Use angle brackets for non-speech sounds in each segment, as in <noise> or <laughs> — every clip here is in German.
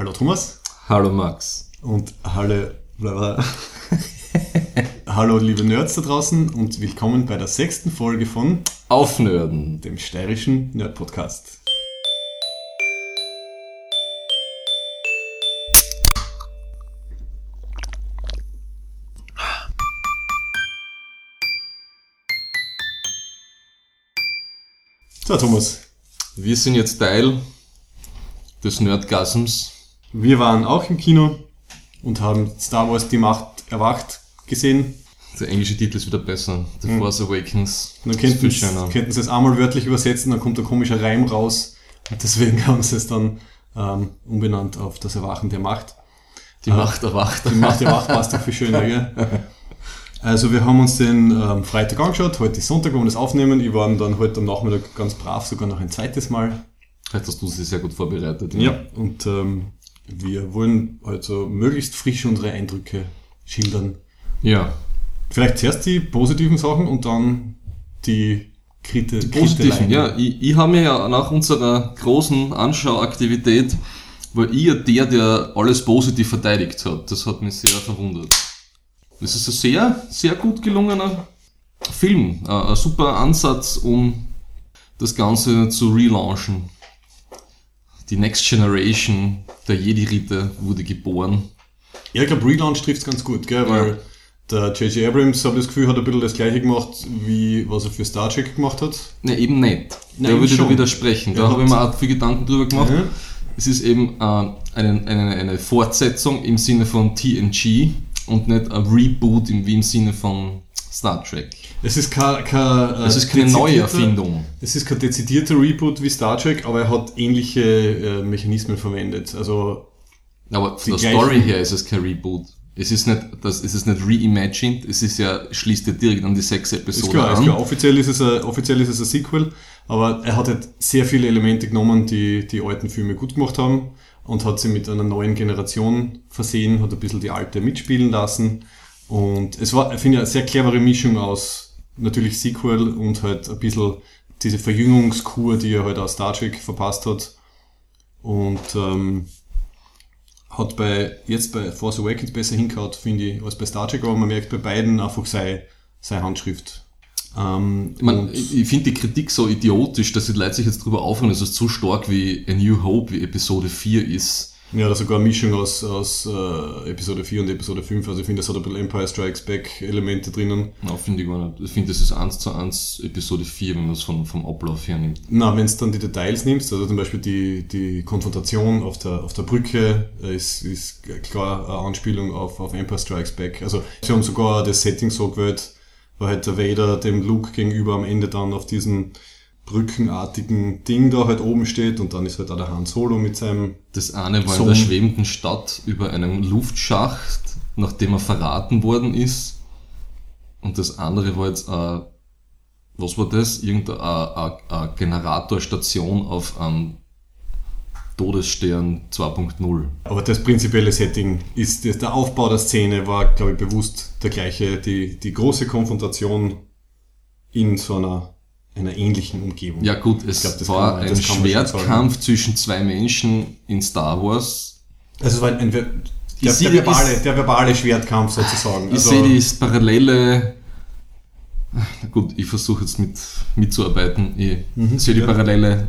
Hallo Thomas. Hallo Max. Und hallo, <laughs> hallo liebe Nerds da draußen und willkommen bei der sechsten Folge von Aufnörden, dem steirischen Nerd-Podcast. So, Thomas. Wir sind jetzt Teil des Nerdgasms. Wir waren auch im Kino und haben Star Wars Die Macht erwacht gesehen. Der englische Titel ist wieder besser. The Hm. Force Awakens. Dann könnten schöner. könnten sie es einmal wörtlich übersetzen, dann kommt ein komischer Reim raus. Und deswegen <laughs> haben sie es dann ähm, umbenannt auf das Erwachen der Macht. Die Macht erwacht. Die Macht der Macht passt doch viel schöner, gell? <laughs> Also wir haben uns den ähm, Freitag angeschaut, heute ist Sonntag, wo wir das aufnehmen. Ich war dann heute am Nachmittag ganz brav, sogar noch ein zweites Mal. Heute hast du sie sehr gut vorbereitet. Und ähm, wir wollen also möglichst frisch unsere Eindrücke schildern. Ja. Vielleicht zuerst die positiven Sachen und dann die Krite, Positiven, ja. Ich, ich habe mir ja nach unserer großen Anschauaktivität, war ich ja der, der alles positiv verteidigt hat. Das hat mich sehr verwundert. Das ist ein sehr, sehr gut gelungener Film. Ein super Ansatz, um das Ganze zu relaunchen. Die Next Generation der Jedi-Ritter wurde geboren. Ja, ich glaube, Relaunch trifft es ganz gut, gell? weil der J.J. Abrams, habe ich das Gefühl, hat ein bisschen das gleiche gemacht, wie was er für Star Trek gemacht hat. Ne, eben nicht. Nein, da würde ich widersprechen. Da habe ich mir auch viel Gedanken drüber gemacht. Ja. Es ist eben äh, eine, eine, eine Fortsetzung im Sinne von TNG und nicht ein Reboot im, im Sinne von Star Trek. Es ist kein, kein äh, Es ist keine neue Erfindung. Es ist kein dezidierter Reboot wie Star Trek, aber er hat ähnliche äh, Mechanismen verwendet. Also, Aber von der Story her ist es kein Reboot. Es ist nicht, das, es ist nicht reimagined, es ist ja, schließt ja direkt an die sechs ist Episoden klar, ist an. klar. Offiziell, ist es ein, offiziell ist es ein Sequel, aber er hat halt sehr viele Elemente genommen, die die alten Filme gut gemacht haben und hat sie mit einer neuen Generation versehen, hat ein bisschen die alte mitspielen lassen. Und es war, ich finde, eine sehr clevere Mischung aus natürlich Sequel und halt ein bisschen diese Verjüngungskur, die er halt aus Star Trek verpasst hat. Und ähm, hat bei jetzt bei Force Awakens besser hingehauen, finde ich, als bei Star Trek, aber man merkt bei beiden einfach seine, seine Handschrift. Ähm, und- ich finde die Kritik so idiotisch, dass die Leute sich jetzt drüber aufregen, dass es so stark wie A New Hope, wie Episode 4 ist. Ja, da sogar eine Mischung aus, aus äh, Episode 4 und Episode 5. Also ich finde, das hat ein bisschen Empire Strikes Back Elemente drinnen. Na, finde ich gar nicht. Ich finde, das ist eins zu eins Episode 4, wenn man es vom, vom Ablauf her nimmt. Na, wenn du dann die Details nimmst, also zum Beispiel die, die Konfrontation auf der, auf der Brücke, äh, ist, ist klar eine Anspielung auf, auf Empire Strikes Back. Also sie haben sogar das Setting so gewählt, wo halt der Vader dem Luke gegenüber am Ende dann auf diesem brückenartigen Ding da halt oben steht und dann ist halt auch der Han Solo mit seinem Das eine war So. in der schwebenden Stadt über einem Luftschacht, nachdem er verraten worden ist. Und das andere war jetzt, äh, was war das? Irgendeine äh, äh, äh, Generatorstation auf einem Todesstern 2.0. Aber das prinzipielle Setting ist, der Aufbau der Szene war, glaube ich, bewusst der gleiche. Die, die große Konfrontation in so einer, einer ähnlichen Umgebung. Ja gut, es glaub, war man- ein Schwertkampf zwischen zwei Menschen in Star Wars. Also es war ein, ver- der, der, verbale, ich- der verbale Schwertkampf sozusagen. Ich Also, sehe die Parallele. Na gut, ich versuche jetzt mit, mitzuarbeiten. Ich sehe die ja. Parallele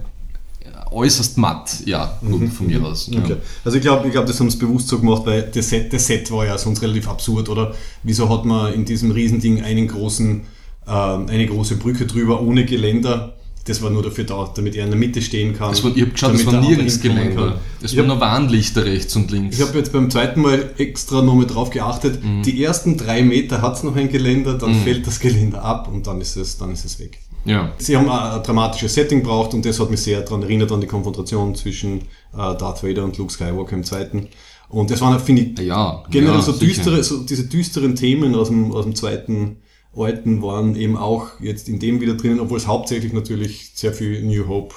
äußerst matt. Ja, gut, von mir aus. Ja. Okay. Also ich glaube, ich glaub, das haben sie bewusst so gemacht, weil das Set, das Set war ja sonst relativ absurd, oder? Wieso hat man in diesem Riesending einen großen, ähm, eine große Brücke drüber ohne Geländer? Das war nur dafür da, damit er in der Mitte stehen kann. Es war, ich habe geschaut, es war der nirgends Geländer. Es waren nur Warnlichter rechts und links. Ich habe jetzt beim zweiten Mal extra nochmal drauf geachtet. Mhm. Die ersten drei Meter hat es noch ein Geländer, dann fällt das Geländer ab und dann ist es, dann ist es weg. Ja. Sie haben ein, dramatisches Setting braucht und das hat mich sehr daran erinnert an die Konfrontation zwischen äh, Darth Vader und Luke Skywalker im zweiten. Und das waren, finde ich, Ja, generell ja, so sicher. düstere, so diese düsteren Themen aus dem, aus dem zweiten alten waren eben auch jetzt in dem wieder drinnen, obwohl es hauptsächlich natürlich sehr viel New Hope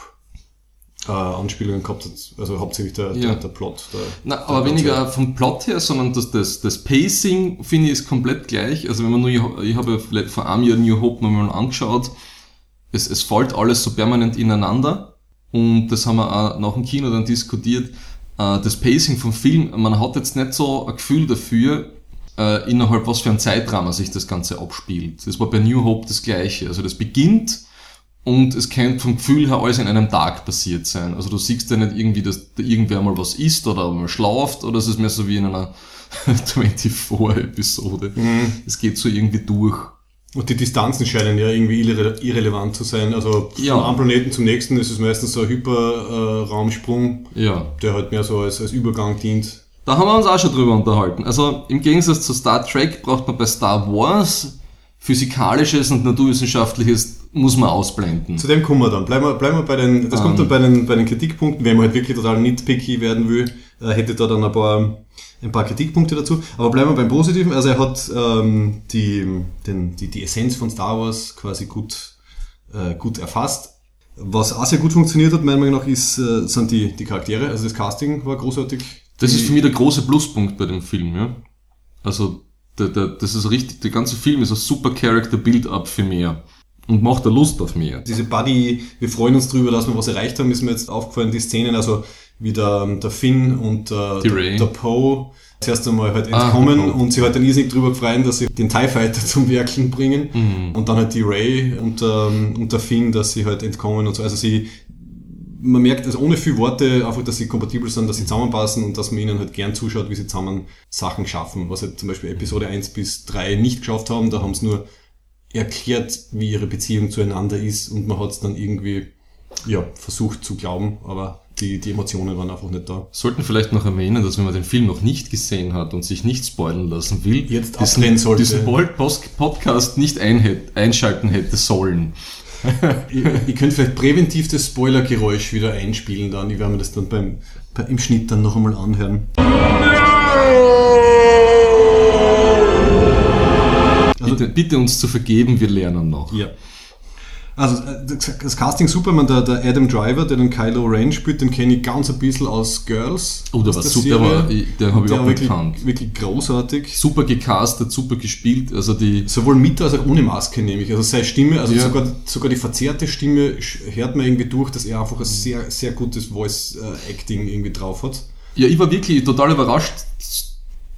äh, Anspielungen gehabt hat, also hauptsächlich der, Ja. der, der Plot. Der, Na, der aber ganze- weniger vom Plot her, sondern das, das, das Pacing finde ich ist komplett gleich. Also wenn man nur, ich habe ja vielleicht vor einem Jahr New Hope nochmal angeschaut, es, es fällt alles so permanent ineinander und das haben wir auch nach dem Kino dann diskutiert. äh, das Pacing vom Film, man hat jetzt nicht so ein Gefühl dafür, äh, innerhalb was für ein Zeitrahmen sich das Ganze abspielt. Das war bei New Hope das gleiche. Also das beginnt und es könnte vom Gefühl her alles in einem Tag passiert sein. Also du siehst ja nicht irgendwie, dass da irgendwer mal was isst oder mal schlaft oder es ist mehr so wie in einer <laughs> 24-Episode. Mhm. Es geht so irgendwie durch. Und die Distanzen scheinen ja irgendwie irre irrelevant zu sein. Also von Ja. einem Planeten zum nächsten ist es meistens so ein Hyperraumsprung, Ja. der halt mehr so als, als Übergang dient. Da haben wir uns auch schon drüber unterhalten. Also im Gegensatz zu Star Trek braucht man bei Star Wars physikalisches und naturwissenschaftliches muss man ausblenden. Zu dem kommen wir dann. Bleiben wir, bleiben wir bei den, das kommt dann bei den, bei den Kritikpunkten, wenn man halt wirklich total nitpicky werden will, äh, hätte da dann ein paar, ein paar Kritikpunkte dazu. Aber bleiben wir beim Positiven. Also er hat ähm, die, den, die, die Essenz von Star Wars quasi gut, äh, gut erfasst. Was auch sehr gut funktioniert hat, meiner Meinung nach, ist, äh, sind die, die Charaktere. Also das Casting war großartig. Das die, ist für mich der große Pluspunkt bei dem Film, ja. Also, der, der, das ist richtig, der ganze Film ist ein super Character Build-up für mehr. Und macht da Lust auf mehr. Diese Buddy, wir freuen uns drüber, dass wir was erreicht haben, ist mir jetzt aufgefallen, die Szenen, also wie der, der Finn und äh, der, Ray. der Poe zuerst einmal halt Ah, entkommen der Poe. und sie halt dann irrsinnig drüber freuen, dass sie den TIE Fighter <laughs> zum Werkeln bringen Mhm. und dann halt die Ray und, ähm, und der Finn, dass sie halt entkommen und so. Also sie, man merkt also ohne viel Worte einfach, dass sie kompatibel sind, dass sie zusammenpassen und dass man ihnen halt gern zuschaut, wie sie zusammen Sachen schaffen. Was halt zum Beispiel Episode 1 bis 3 nicht geschafft haben, da haben sie nur erklärt, wie ihre Beziehung zueinander ist und man hat es dann irgendwie ja, versucht zu glauben, aber die, die Emotionen waren einfach nicht da. Sollten vielleicht noch erwähnen, dass wenn man den Film noch nicht gesehen hat und sich nicht spoilern lassen will, Jetzt diesen, sollte. diesen Podcast nicht einschalten hätte sollen. <laughs> ihr, ihr könnt vielleicht präventiv das Spoilergeräusch wieder einspielen dann. Ich werde mir das dann beim, bei, im Schnitt dann noch einmal anhören. Also- Bitte, bitte uns zu vergeben, wir lernen noch. Ja. Also äh, das Casting super, man, der, der Adam Driver, der den Kylo Ren spielt, den kenne ich ganz ein bisschen aus Girls. Oh, der war der super, war- ich- den hab ich auch wirklich, gekannt. wirklich großartig. Super gecastet, super gespielt. Also die, Sowohl mit als auch ohne Maske nämlich. Also seine Stimme, also Ja. sogar, sogar die verzerrte Stimme hört man irgendwie durch, dass er einfach ein sehr, sehr gutes Voice-Acting irgendwie drauf hat. ja, ich war wirklich total überrascht,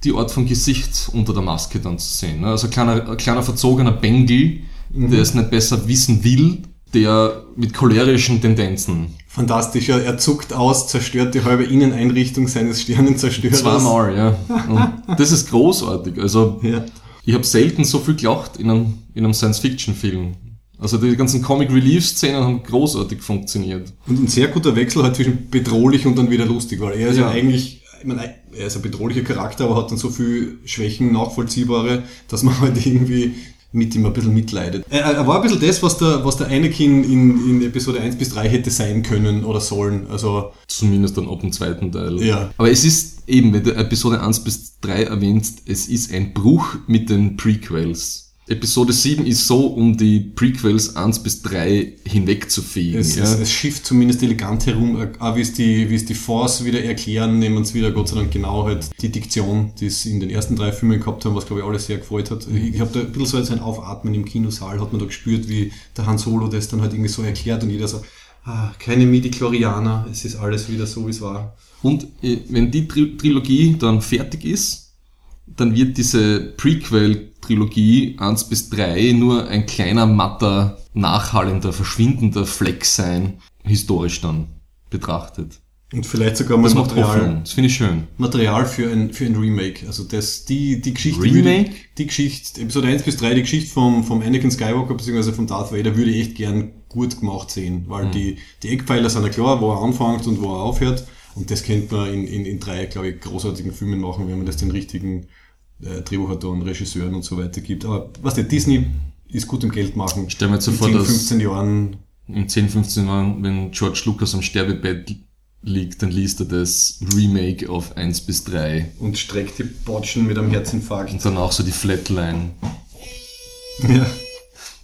die Art von Gesicht unter der Maske dann zu sehen. ne? Also ein kleiner, ein kleiner verzogener Bengel, Mhm. der es nicht besser wissen will, der mit cholerischen Tendenzen. Fantastisch, ja, er zuckt aus, zerstört die halbe Inneneinrichtung seines Sternenzerstörers. Zweimal, ja. <laughs> Und das ist großartig. Also Ja. ich habe selten so viel gelacht in einem, in einem Science-Fiction-Film. Also die ganzen Comic-Relief-Szenen haben großartig funktioniert. Und ein sehr guter Wechsel halt zwischen bedrohlich und dann wieder lustig, weil er ist ja, Ja. eigentlich, ich meine, er ist ein bedrohlicher Charakter, aber hat dann so viel Schwächen, nachvollziehbare, dass man halt irgendwie mit ihm ein bisschen mitleidet. Er, er war ein bisschen das, was der, was der Anakin in, in Episode 1 bis 3 hätte sein können oder sollen. Also, Zumindest dann ab dem zweiten Teil. Ja. Aber es ist eben, wenn du Episode 1 bis 3 erwähnst, es ist ein Bruch mit den Prequels. Episode 7 ist so, um die Prequels 1 bis 3 hinwegzufegen. es, ja. es, es schifft zumindest elegant herum, auch wie es die, wie es die Force wieder erklären, nehmen es wieder Gott sei Dank genau halt die Diktion, die es in den ersten drei Filmen gehabt haben, was glaube ich alle sehr gefreut hat. Ich habe da ein bisschen so ein Aufatmen im Kinosaal, hat man da gespürt, wie der Han Solo das dann halt irgendwie so erklärt und jeder so, ah, keine Midi-Chlorianer, es ist alles wieder so, wie es war. Und äh, wenn die Tri Trilogie dann fertig ist, dann wird diese Prequel-Trilogie 1 bis 3 nur ein kleiner, matter, nachhallender, verschwindender Fleck sein, historisch dann betrachtet. Und vielleicht sogar mal Das Material. Das finde ich schön. Material für ein, für ein Remake. Also das, die, die Geschichte, Remake? Würde, die Geschichte, Episode 1 bis 3, die Geschichte vom, vom Anakin Skywalker bzw. vom Darth Vader würde ich echt gern gut gemacht sehen, weil die, die Eckpfeiler sind ja klar, wo er anfängt und wo er aufhört. Und das könnte man in, in, in drei, glaube ich, großartigen Filmen machen, wenn man das den richtigen äh, Drehbuchautoren, Regisseuren und so weiter gibt. Aber was der Disney ist gut im Geld machen. Stell mir jetzt so in vor, 10, dass- 15 Jahren In 10, 15 Jahren, wenn George Lucas am Sterbebett liegt, dann liest er das Remake auf 1 bis 3 und streckt die Botschen mit einem Herzinfarkt. und dann auch so die Flatline. Ja.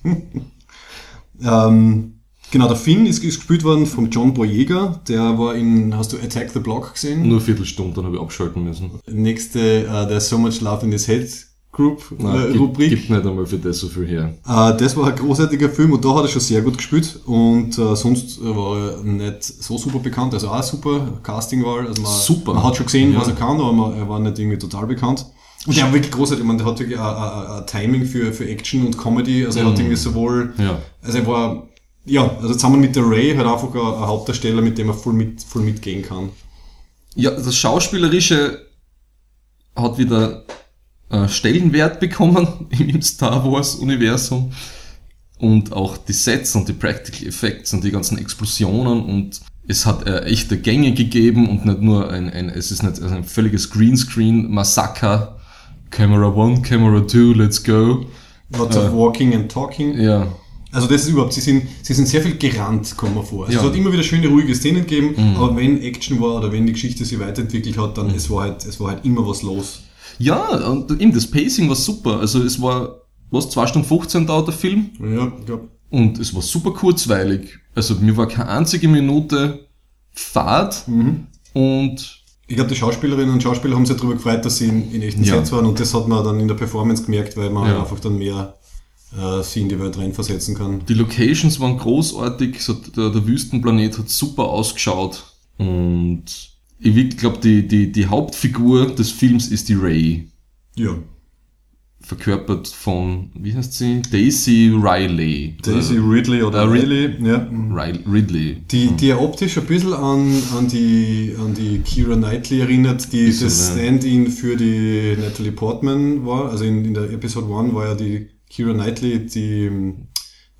<laughs> ähm, genau, der Finn ist, gespielt worden von John Boyega. Der war in, hast du Attack the Block gesehen? Nur eine Viertelstunde, dann habe ich abschalten müssen. Nächste, uh, There's So Much Love in His Head Group Nein, äh, gibt, Rubrik. gibt nicht einmal für das so viel her. Äh, das war ein großartiger Film und da hat er schon sehr gut gespielt und äh, sonst äh, war er nicht so super bekannt, also auch super Castingwahl. Also man, Super. Man hat schon gesehen, Ja. was er kann, aber man, er war nicht irgendwie total bekannt. Und er war wirklich großartig, meine, der hat wirklich ein, Timing für, für Action und Comedy, also er hat irgendwie sowohl, Ja. also er war, ja, also zusammen mit der Ray halt einfach ein, ein Hauptdarsteller, mit dem er voll, mit, voll mitgehen kann. Ja, das Schauspielerische hat wieder äh, Stellenwert bekommen <laughs> im Star Wars Universum und auch die Sets und die Practical Effects und die ganzen Explosionen und es hat äh, echte Gänge gegeben und nicht nur ein, ein es ist nicht ein völliges Greenscreen Massaker Camera 1, Camera 2, let's go. Lots of walking and talking. Ja, Also das ist überhaupt, sie sind, sie sind sehr viel gerannt, kommen wir vor. Also Ja. Mhm. Es hat immer wieder schöne, ruhige Szenen gegeben, aber wenn Action war oder wenn die Geschichte sich weiterentwickelt hat, dann es war halt, es war halt immer was los. ja und eben das Pacing war super. Also es war was 2 Stunden 15 dauert der Film Ja, ich glaube. Und es war super kurzweilig. Also mir war keine einzige Minute Fahrt und Ich glaube, die Schauspielerinnen und Schauspieler haben sich darüber gefreut, dass sie in, in echten Ja. Sets waren und das hat man dann in der Performance gemerkt, weil man Ja. einfach dann mehr sie in die Welt reinversetzen kann. die Locations waren großartig. Hat, der, der Wüstenplanet hat super ausgeschaut. Und ich glaube, die, die, die Hauptfigur des Films ist die Ray. Ja. Verkörpert von, wie heißt sie? Daisy Riley. Daisy Ridley oder Äh, Riley, ja. Ri Ridley. Die, die ja optisch ein bisschen an, an, die, an die Kira Knightley erinnert, die Bisschen, das. Stand-in für die Natalie Portman war. Also in, in der Episode 1 war ja die Kira Knightley die, ähm,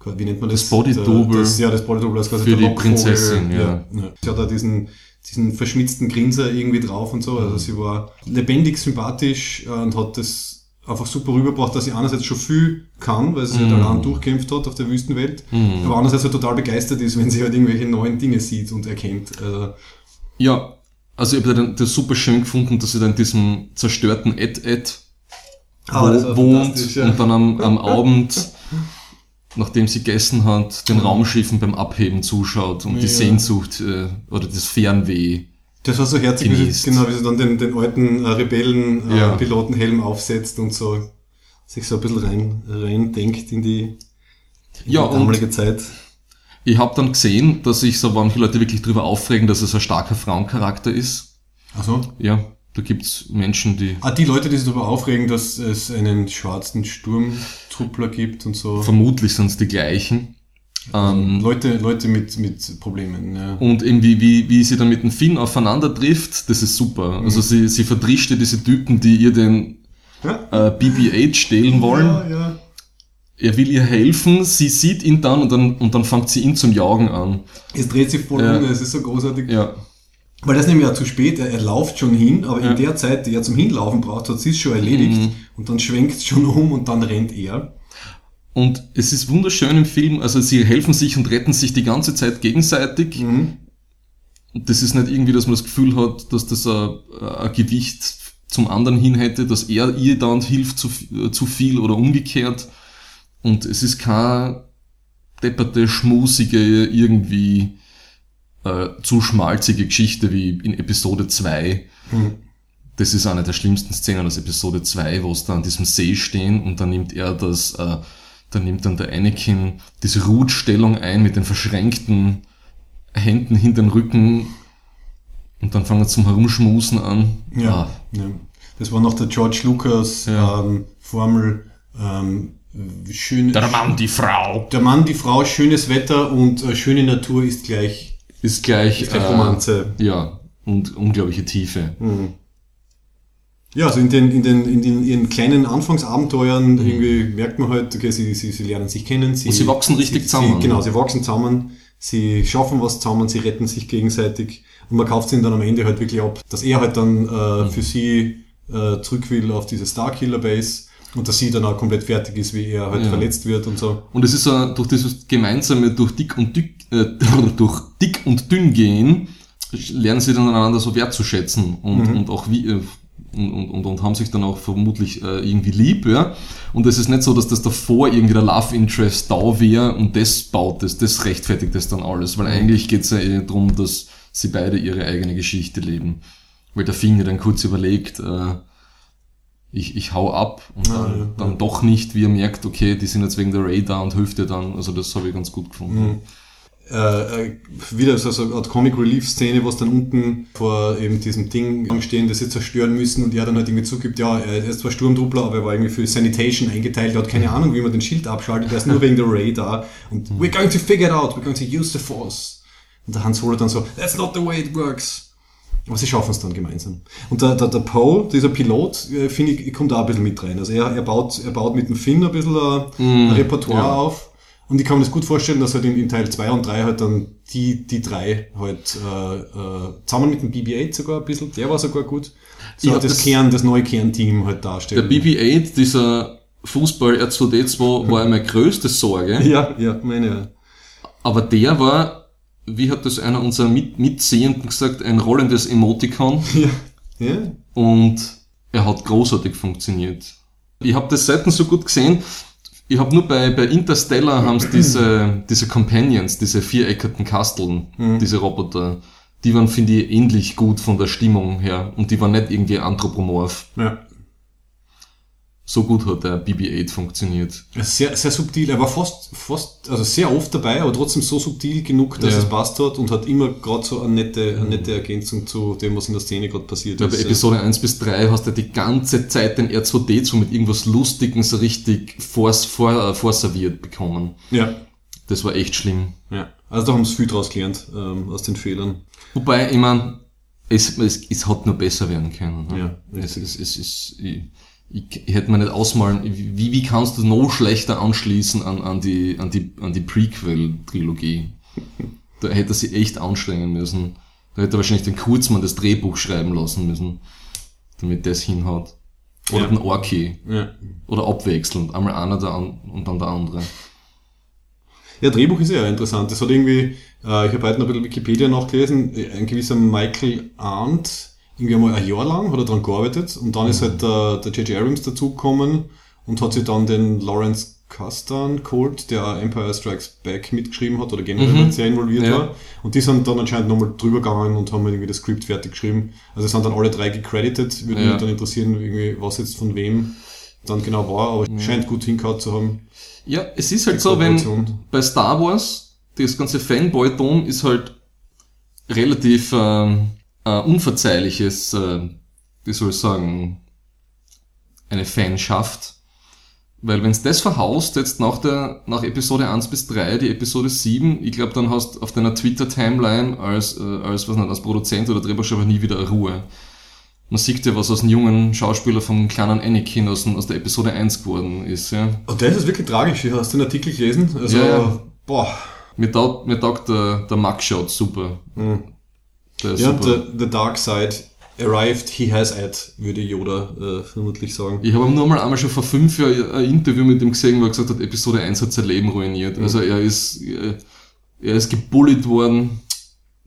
wie nennt man das? Das Body-Double. Das, ja, das Body-Double als quasi Für die Lockvogel. Prinzessin, ja. Sie hat da diesen, diesen verschmitzten Grinser irgendwie drauf und so. Mhm. Also sie war lebendig, sympathisch äh, und hat das einfach super rübergebracht, dass sie einerseits schon viel kann, weil sie Mhm. halt allein durchkämpft hat auf der Wüstenwelt, aber andererseits halt total begeistert ist, wenn sie halt irgendwelche neuen Dinge sieht und erkennt. Also, Ja, also ich habe das, das super schön gefunden, dass sie dann in diesem zerstörten Ed-Ed Ah, wohnt ja. und dann am, am Abend, nachdem sie gegessen hat, den Raumschiffen beim Abheben zuschaut und die Ja. Sehnsucht äh, oder das Fernweh. das war so herzig, wie sie, genau, wie sie dann den, den alten äh, Rebellen äh, Ja. Aufsetzt und so sich so ein bisschen rein, rein denkt in die, in Ja, die damalige Zeit. Ich habe dann gesehen, dass sich so manche Leute wirklich darüber aufregen, dass es ein starker Frauencharakter ist. Also, Ja, da gibt's Menschen, die ah, die Leute, die sich darüber aufregen, dass es einen schwarzen Sturmtruppler gibt und so. vermutlich sind die gleichen. Ähm, Leute, Leute mit, mit Problemen, ja. Und irgendwie, wie, wie sie dann mit dem Finn aufeinander trifft, das ist super. Also sie, sie verdrischt ja diese Typen, die ihr den Ja, äh, BB-8 stehlen wollen. ja, ja. Er will ihr helfen, sie sieht ihn dann und dann, und dann fängt sie ihn zum Jagen an. Es dreht sich voll Ja. um, es ist so großartig. Ja. Weil das nämlich ja zu spät, er, er lauft schon hin, aber Ja. in der Zeit, die er zum Hinlaufen braucht, hat sie es schon erledigt Mhm. und dann schwenkt es schon um und dann rennt er. Und es ist wunderschön im Film, also sie helfen sich und retten sich die ganze Zeit gegenseitig. Mhm. Und das ist nicht irgendwie, dass man das Gefühl hat, dass das ein, ein Gewicht zum anderen hin hätte, dass er ihr dann hilft zu, zu viel oder umgekehrt. Und es ist keine depperte, schmusige, irgendwie äh, zu schmalzige Geschichte wie in Episode 2. Mhm. Das ist eine der schlimmsten Szenen aus Episode 2, wo sie da an diesem See stehen und dann nimmt er das, äh, dann nimmt dann der Anakin diese Ruhestellung ein mit den verschränkten Händen hinter den Rücken und dann fangen sie zum Herumschmusen an. Ja. Ah, ja. Das war noch der George Lucas Ja. ähm, Formel. Ähm, schön, der Mann, die Frau. der Mann, die Frau, schönes Wetter und äh, schöne Natur ist gleich, Ist gleich, ist gleich äh, Romanze. Ja, und unglaubliche Tiefe. Mhm. Ja, also in den, in den, in den ihren kleinen Anfangsabenteuern irgendwie merkt man halt, okay, sie, sie, sie lernen sich kennen. Sie, Mhm. Und sie wachsen richtig sie, zusammen. Sie, genau, sie wachsen zusammen, sie schaffen was zusammen, sie retten sich gegenseitig und man kauft ihnen dann am Ende halt wirklich ab, dass er halt dann äh, Mhm. für sie äh, zurück will auf diese Starkiller Base und dass sie dann auch komplett fertig ist, wie er halt Ja. verletzt wird und so. Und es ist so, durch dieses gemeinsame, durch dick und dick, äh, <laughs> durch dick und dünn gehen, lernen sie dann einander so wertzuschätzen und, Mhm. und auch wie, äh, und, und, und, und haben sich dann auch vermutlich äh, irgendwie lieb, ja. Und es ist nicht so, dass das davor irgendwie der Love Interest da wäre und das baut es, das rechtfertigt das dann alles, weil eigentlich geht's ja eh darum, dass sie beide ihre eigene Geschichte leben. Weil der Finger dann kurz überlegt, äh, ich, ich hau ab und Ah, dann, ja, dann ja. doch nicht, wie er merkt, okay, die sind jetzt wegen der Ray da und hilft dir dann. Also das habe ich ganz gut gefunden. Mhm. Äh, äh, wieder so, so eine Art Comic Relief Szene, was dann unten vor eben diesem Ding stehen, das sie zerstören müssen und er dann halt irgendwie zugibt, ja, er ist zwar Sturmtruppler, aber er war irgendwie für Sanitation eingeteilt, er hat keine Ahnung, wie man den Schild abschaltet, er ist nur wegen der Ray da und we're going to figure it out, we're going to use the force. Und der Hans Solo dann so, that's not the way it works. Aber sie schaffen es dann gemeinsam. Und der, der, der Poe, dieser Pilot, äh, finde ich, kommt da ein bisschen mit rein. Also er, er, baut, er baut mit dem Finn ein bisschen ein, ein Repertoire ja. auf. Und ich kann mir das gut vorstellen, dass halt in, in Teil 2 und 3 halt dann die, die drei halt äh, äh, zusammen mit dem BB-8 sogar ein bisschen, der war sogar gut, so Ja, das, das- Kern, das neue Kernteam halt Der darstellen. BB-8, dieser Fußball R2D2, war meine größte Sorge. ja, ja, meine ja. Aber der war, wie hat das einer unserer Mit Mitsehenden gesagt, ein rollendes Emoticon. <laughs> Ja, ja. und er hat großartig funktioniert. Ich habe das selten so gut gesehen. Ich habe nur bei, bei Interstellar haben <clears throat> diese, diese Companions, diese viereckigen Kasteln, diese Roboter, die waren, finde ich, ähnlich gut von der Stimmung her und die waren nicht irgendwie anthropomorph. ja. So gut hat der BB-8 funktioniert. Sehr, sehr subtil. Er war fast, fast, also sehr oft dabei, aber trotzdem so subtil genug, dass Ja. es passt hat und hat immer gerade so eine nette, eine nette Ergänzung zu dem, was in der Szene gerade passiert Ja, bei ist. Episode 1 bis 3 hast du die ganze Zeit den R2D2 mit irgendwas Lustigem so richtig vors, vor, vorserviert bekommen. Ja, Das war echt schlimm. ja. Also da haben sie viel draus gelernt, ähm, aus den Fehlern. Wobei, ich mein, es, es, es hat nur besser werden können. Ne? Ja, es, es, es, es, ich, ich, ich hätte mir nicht ausmalen, wie, wie kannst du noch schlechter anschließen an, an die, an die, an die Prequel-Trilogie? Da hätte er sich echt anstrengen müssen. Da hätte er wahrscheinlich den Kurzmann das Drehbuch schreiben lassen müssen, damit das hinhaut. Oder Ja. den Orki. Ja. Oder abwechselnd. Einmal einer der an, und dann der andere. Ja, Drehbuch ist ja interessant. Das hat irgendwie, äh, ich habe heute noch ein bisschen Wikipedia nachgelesen, ein gewisser Michael Arndt, irgendwie einmal ein Jahr lang hat er daran gearbeitet und dann ist halt der der J.J. Abrams dazugekommen und hat sich dann den Lawrence Kasdan geholt, der Empire Strikes Back mitgeschrieben hat oder generell Mhm. sehr involviert Ja. war. Und die sind dann anscheinend nochmal drüber gegangen und haben irgendwie das Skript fertig geschrieben. Also es sind dann alle drei gecredited. Würde Ja. mich dann interessieren, irgendwie, was jetzt von wem dann genau war, aber scheint gut hingehauen zu haben. Ja, es ist halt so, wenn bei Star Wars, das ganze Fanboy-Dom ist halt relativ ähm, äh, unverzeihliches, äh, wie soll ich sagen, eine Fanschaft. Weil wenn's das verhaust, jetzt nach der, nach Episode 1 bis 3, die Episode 7, ich glaube, dann hast auf deiner Twitter-Timeline als, äh, als, was nicht, als Produzent oder Drehbuchschreiber nie wieder Ruhe. Man sieht ja, was aus dem jungen Schauspieler vom kleinen Anakin aus, aus der Episode 1 geworden ist, ja. Und das ist wirklich tragisch. Hast du den Artikel gelesen? Also, Ja, ja. boah. Mir taugt, mir taugt der, der Mugshot super. Ist Ja, super. the, the dark side arrived, he has at, würde Yoda äh, vermutlich sagen. ich habe nur mal einmal schon vor fünf Jahren ein Interview mit ihm gesehen, wo er gesagt hat, Episode 1 hat sein Leben ruiniert. Also er ist, äh, er ist gebullied worden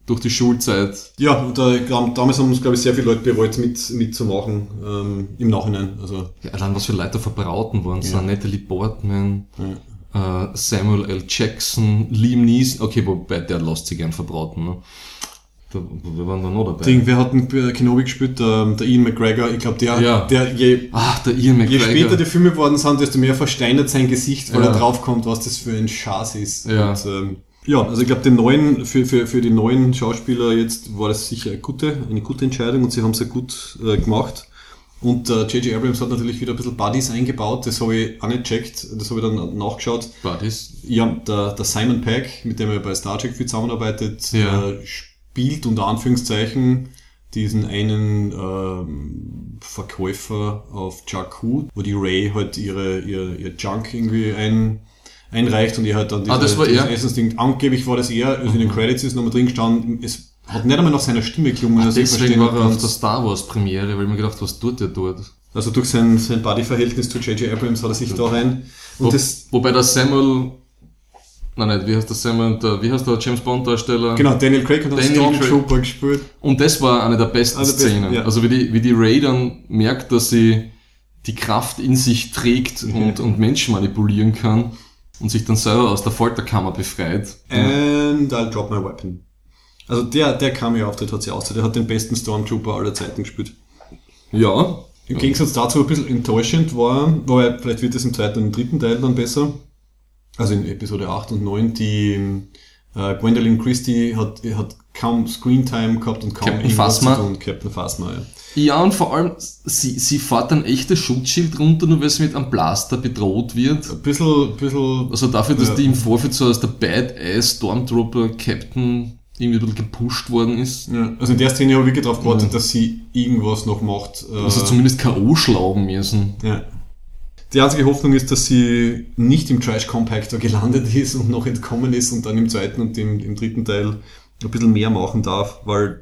durch die Schulzeit. Ja, und da, damals haben uns, glaube ich, sehr viele Leute bereut, mit, mitzumachen, ähm, im Nachhinein. Also, Ja, allein was für Leute da verbraten worden Ja. sind. Natalie Portman, ja. äh, Samuel L. Jackson, Liam Neeson. Okay, wobei der lässt sich gern verbraten. Ne? Da, wir waren da noch dabei. Ding, wir hatten äh, Kenobi gespielt, ähm, der Ian McGregor, ich glaube, der, Ja. der je, Ach, der Ian je McGregor. später die Filme geworden sind, desto mehr versteinert sein Gesicht, weil Ja. er draufkommt, was das für ein Schatz ist. Ja. Und, ähm, ja, also ich glaube, den neuen, für, für, für die neuen Schauspieler jetzt war das sicher eine gute, eine gute Entscheidung und sie haben es ja gut äh, gemacht. Und äh, J.J. Abrams hat natürlich wieder ein bisschen Buddies eingebaut, das habe ich auch nicht checkt, das habe ich dann nachgeschaut. Buddies. Ja, der, der Simon Peck, mit dem er bei Star Trek viel zusammenarbeitet, Ja. äh, spielt unter Anführungszeichen diesen einen ähm, Verkäufer auf Jakku, wo die Ray halt ihre, ihr, ihr Junk irgendwie ein, einreicht und er halt dann Ah, das war dieses er? Mhm. Essensding, angeblich war das er, also in den Credits ist nochmal drin gestanden, es hat nicht einmal nach seiner Stimme gelungen, ich Deswegen war er auf der Star Wars Premiere, weil ich mir gedacht, was tut der dort? Also durch sein, sein Buddy-Verhältnis zu J.J. Abrams hat er sich da rein und Wo, das, wobei der Samuel, nein, nicht, wie heißt der Samuel, der, wie heißt der James Bond Darsteller? genau, Daniel Craig hat einen Daniel Craig. Stormtrooper gespielt. Und das war eine der besten besten, Szenen. ja. Also wie die, wie die Ray dann merkt, dass sie die Kraft in sich trägt und, und Menschen manipulieren kann und sich dann selber aus der Folterkammer befreit. And I'll drop my weapon. Also der, der Cameo-Auftritt hat sie aus. Der hat den besten Stormtrooper aller Zeiten gespielt. Ja, Im Gegensatz dazu ein bisschen enttäuschend war, wobei vielleicht wird es im zweiten und im dritten Teil dann besser, also in Episode 8 und 9, die äh, Gwendolyn Christie hat, hat kaum Screentime gehabt und kaum Captain Phasma. zu tun. Captain Phasma, ja. Ja, und vor allem, sie, sie fährt ein echtes Schutzschild runter, nur weil sie mit einem Blaster bedroht wird. Ein bisschen, bisschen Also dafür, dass Ja. die im Vorfeld so als der Badass Stormtrooper Captain irgendwie ein bisschen gepusht worden ist. Ja, also in der Szene habe ich wirklich darauf gewartet, dass sie irgendwas noch macht. äh, Also zumindest K.O. schlagen müssen. ja. Die einzige Hoffnung ist, dass sie nicht im Trash Compactor gelandet ist und noch entkommen ist und dann im zweiten und im, im dritten Teil ein bisschen mehr machen darf, weil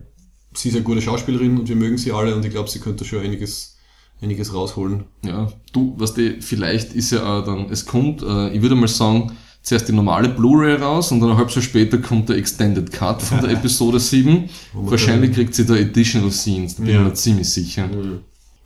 sie ist eine gute Schauspielerin und wir mögen sie alle und ich glaube, sie könnte schon einiges, einiges rausholen. Ja, du, was die, vielleicht ist ja auch dann, es kommt, äh, ich würde mal sagen, zuerst die normale Blu-ray raus und dann ein halbes Jahr später kommt der Extended Cut von der <laughs> Episode 7. man Wahrscheinlich kriegt sie da Additional Scenes, da bin Ja. ich mir ziemlich sicher.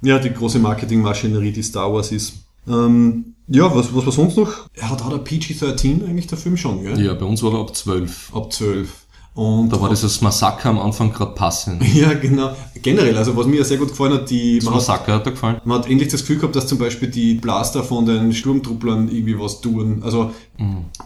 Ja, die große Marketingmaschinerie, die Star Wars ist. Ähm, ja, was, was war sonst noch? Er hat, hat er PG-13 eigentlich der Film schon, gell? Ja, bei uns war er ab 12. Ab 12. Und Da war dieses Massaker am Anfang gerade passend. <laughs> Ja, genau. Generell, also was mir ja sehr gut gefallen hat, die, Das man hat, Massaker hat dir gefallen? man hat endlich das Gefühl gehabt, dass zum Beispiel die Blaster von den Sturmtrupplern irgendwie was tun. Also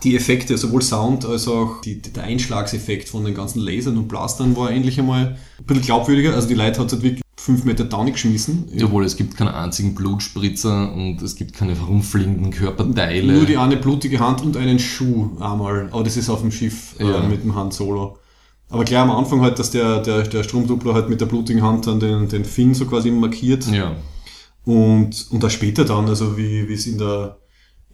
die Effekte, sowohl Sound als auch die, der Einschlagseffekt von den ganzen Lasern und Blastern war endlich einmal ein bisschen glaubwürdiger. Also die Leute hat halt wirklich fünf Meter down geschmissen. Jawohl, es gibt keinen einzigen Blutspritzer und es gibt keine herumfliegenden Körperteile. Nur die eine blutige Hand und einen Schuh einmal. Aber das ist auf dem Schiff äh, Ja. mit dem Han Solo. Aber klar am Anfang halt, dass der, der, der Sturmtruppler halt mit der blutigen Hand dann den, den Finn so quasi markiert. ja. Und, und auch später dann, also wie, wie es in der,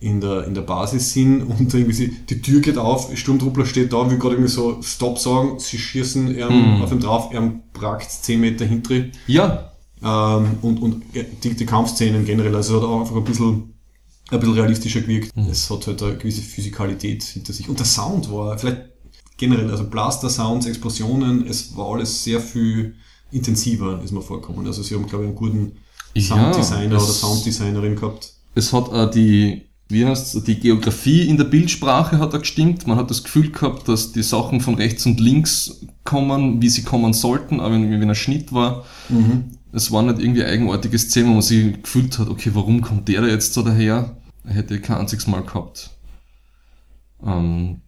in der, in der Basis sind und irgendwie sie, die Tür geht auf, Sturmtruppler steht da, will gerade irgendwie so Stop sagen, sie schießen ähm, auf ihm drauf, er brackt 10 Meter hinter Ja, ähm, und, und die, die Kampfszenen generell, also hat auch einfach ein bisschen, ein bisschen realistischer gewirkt. Es hat halt eine gewisse Physikalität hinter sich. Und der Sound war vielleicht generell, also Blaster-Sounds, Explosionen, es war alles sehr viel intensiver, ist mir vorgekommen. Also sie haben, glaube ich, einen guten Ja, Sounddesigner oder es- Sounddesignerin gehabt. es hat auch die, wie heißt die Geografie in der Bildsprache hat da gestimmt. Man hat das Gefühl gehabt, dass die Sachen von rechts und links kommen, wie sie kommen sollten, aber wenn, wenn ein Schnitt war, es war nicht irgendwie eigenartige Szenen, wo man sich gefühlt hat, okay, warum kommt der da jetzt so daher? Hätte ich kein einziges Mal gehabt. Ähm,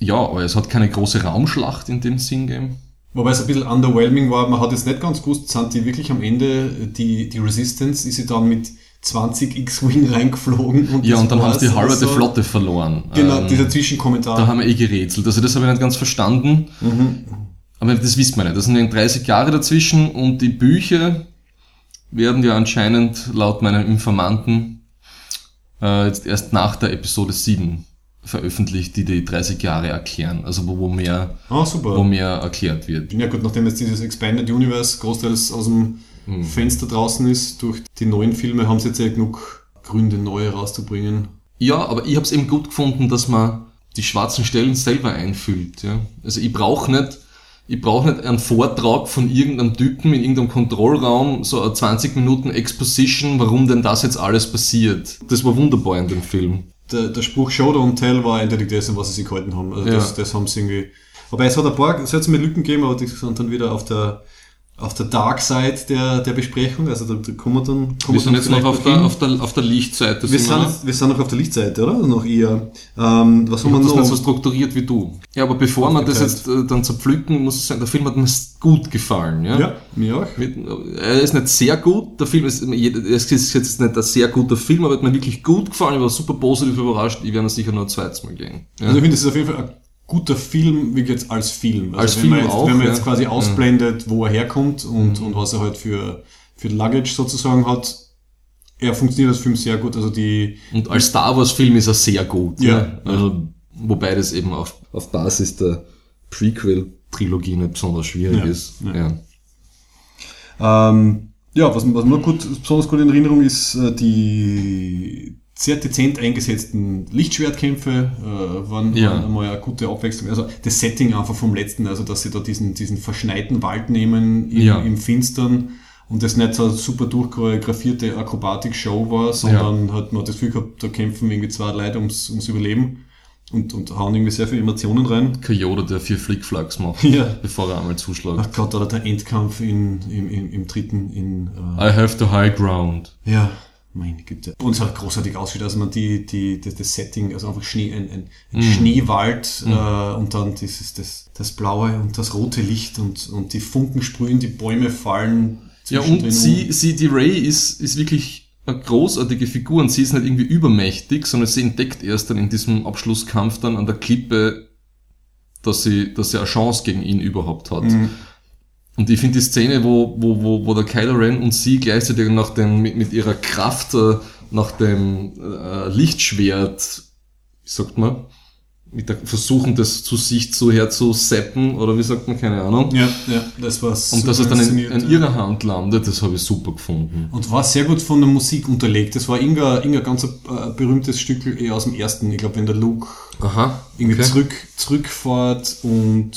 ja, aber es hat keine große Raumschlacht in dem Singame. Wobei es ein bisschen underwhelming war, man hat jetzt nicht ganz gewusst, sind die wirklich am Ende, die, die Resistance, ist sie dann mit 20 X-Wing reingeflogen. Und Ja, und dann haben sie die halbe Also, Flotte verloren. Genau, Ähm, dieser Zwischenkommentar. Da haben wir eh gerätselt. Also das habe ich nicht ganz verstanden. Aber das wisst man nicht. Das sind ja 30 Jahre dazwischen und die Bücher werden ja anscheinend laut meinem Informanten äh, jetzt erst nach der Episode 7 veröffentlicht, die die 30 Jahre erklären. Also wo, wo mehr, ah, wo mehr erklärt wird. Ja gut, nachdem jetzt dieses Expanded Universe großteils aus dem Hm. Fenster draußen ist, durch die neuen Filme haben sie jetzt ja genug Gründe, neue rauszubringen. Ja, aber ich habe es eben gut gefunden, dass man die schwarzen Stellen selber einfüllt. Ja? Also ich brauche nicht, ich brauche nicht einen Vortrag von irgendeinem Typen in irgendeinem Kontrollraum, so eine 20 Minuten Exposition, warum denn das jetzt alles passiert. Das war wunderbar in dem Film. Der, der Spruch Show Don't Tell war eindeutig das, an was sie sich gehalten haben. Also Ja. das, das haben sie irgendwie... Aber es hat ein paar, es hat mir Lücken gegeben, aber die sind dann wieder auf der auf der Dark Side der, der Besprechung, also da, da kommen wir dann... Kommen Wir sind jetzt noch auf der, auf der, auf der Lichtseite. wir, sind noch. jetzt, wir sind noch auf der Lichtseite, oder? Noch eher... Ähm, was haben Ich wir hab das noch? nicht so strukturiert wie du. Ja, aber bevor man das jetzt äh, dann zerpflücken, muss ich sagen, der Film hat mir gut gefallen. Ja? ja, mir auch. Mit- Er ist nicht sehr gut, der Film ist, es ist jetzt nicht ein sehr guter Film, aber hat mir wirklich gut gefallen, ich war super positiv überrascht, ich werde sicher noch ein zweites Mal gehen. Ja. Also ich finde, das ist auf jeden Fall ein guter Film, wie jetzt als Film. Also Als wenn Film man jetzt, auch, Wenn man ja. jetzt quasi ausblendet, wo er herkommt und, und was er halt für, für Luggage sozusagen hat, er funktioniert als Film sehr gut. Also die, Und als Star Wars Film ist er sehr gut. Ja. Also, wobei das eben auf, auf Basis der Prequel-Trilogie nicht besonders schwierig Ja, ist. ja. Ja. ähm, ja, was, was mir gut, besonders gut in Erinnerung ist, äh, die sehr dezent eingesetzten Lichtschwertkämpfe äh, waren, Ja. waren einmal eine gute Abwechslung. Also das Setting einfach vom letzten, also dass sie da diesen, diesen verschneiten Wald nehmen im, Ja. im Finstern und das nicht so eine super durchchoreografierte Akrobatik-Show war, sondern hat man das Gefühl gehabt, da kämpfen irgendwie zwei Leute ums, ums Überleben. und, und hauen irgendwie sehr viele Emotionen rein. Yoda, der vier Flickflacks macht, <laughs> Ja. bevor er einmal zuschlägt. Ach Gott, oder der Endkampf in, im, im, im dritten in äh, I have the high ground. Ja, meine Güte. Und es hat großartig aussieht. Also man die, die, das, das Setting, also einfach Schnee, ein, ein, ein Mhm. Schneewald äh, und dann dieses, das, das blaue und das rote Licht und, und die Funken sprühen, die Bäume fallen. Ja, und sie, sie, die Ray ist, ist wirklich eine großartige Figur und sie ist nicht irgendwie übermächtig, sondern sie entdeckt erst dann in diesem Abschlusskampf dann an der Klippe, dass sie, dass sie eine Chance gegen ihn überhaupt hat. Mhm. Und ich finde die Szene, wo, wo, wo, wo der Kylo Ren und sie gleichzeitig nach dem, mit, mit ihrer Kraft äh, nach dem äh, Lichtschwert, wie sagt man, mit der, versuchen das zu sich zu herzuseppen, oder wie sagt man, keine Ahnung. Ja, ja, das war's. Und dass es dann in, in ihrer Hand landet, das habe ich super gefunden. Und war sehr gut von der Musik unterlegt. Das war Inga, Inga ganz ein äh, berühmtes Stück eher aus dem ersten. Ich glaube, wenn der Luke Aha. irgendwie okay. zurück, zurückfährt und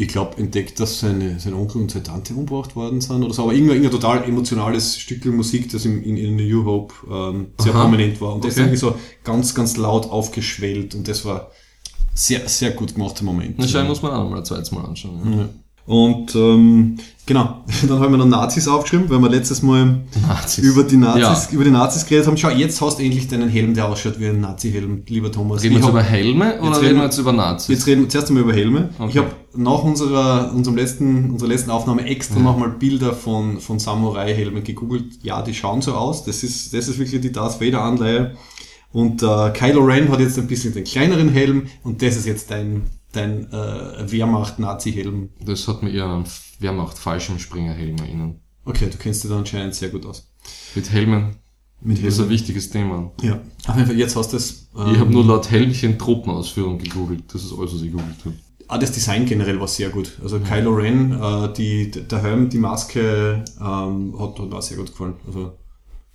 ich glaube, entdeckt, dass seine, sein Onkel und seine Tante umgebracht worden sind oder so. Aber irgendein, irgendein total emotionales Stück Musik, das im, in, in New Hope ähm, sehr Aha. prominent war. Und das ist Okay. irgendwie so ganz, ganz laut aufgeschwellt und das war sehr, sehr gut gemachter Moment. Na, schau, muss man auch noch mal ein zweites Mal anschauen. Ja. Ja. Und ähm, genau, <laughs> dann haben wir noch Nazis aufgeschrieben, weil wir letztes Mal Nazis. über die Nazis, Ja. über die Nazis geredet haben. Schau, jetzt hast du endlich deinen Helm, der ausschaut wie ein Nazi-Helm, lieber Thomas. Reden wir jetzt hab- über Helme oder reden wir jetzt über Nazis? Jetzt reden wir zuerst einmal über Helme. Okay. Ich habe nach unserer, unserem letzten, unserer letzten Aufnahme extra nochmal Bilder von, von Samurai-Helmen gegoogelt. Ja, die schauen so aus. Das ist, das ist wirklich die Darth Vader-Anleihe. Und äh, Kylo Ren hat jetzt ein bisschen den kleineren Helm und das ist jetzt dein, dein äh, Wehrmacht-Nazi-Helm. das hat mir eher an Wehrmacht-Fallschirmspringerhelm erinnert. Okay, du kennst dich da anscheinend sehr gut aus. Mit Helmen. Mit Das ist ein wichtiges Thema. Ja. Auf jeden Fall, jetzt hast du es. Ich habe nur laut Helmchen Truppenausführung gegoogelt. Das ist alles, was ich gegoogelt habe. Ah, das Design generell war sehr gut. Also Kylo Ren, äh, die, der Helm, die Maske ähm, hat, hat auch sehr gut gefallen. Also,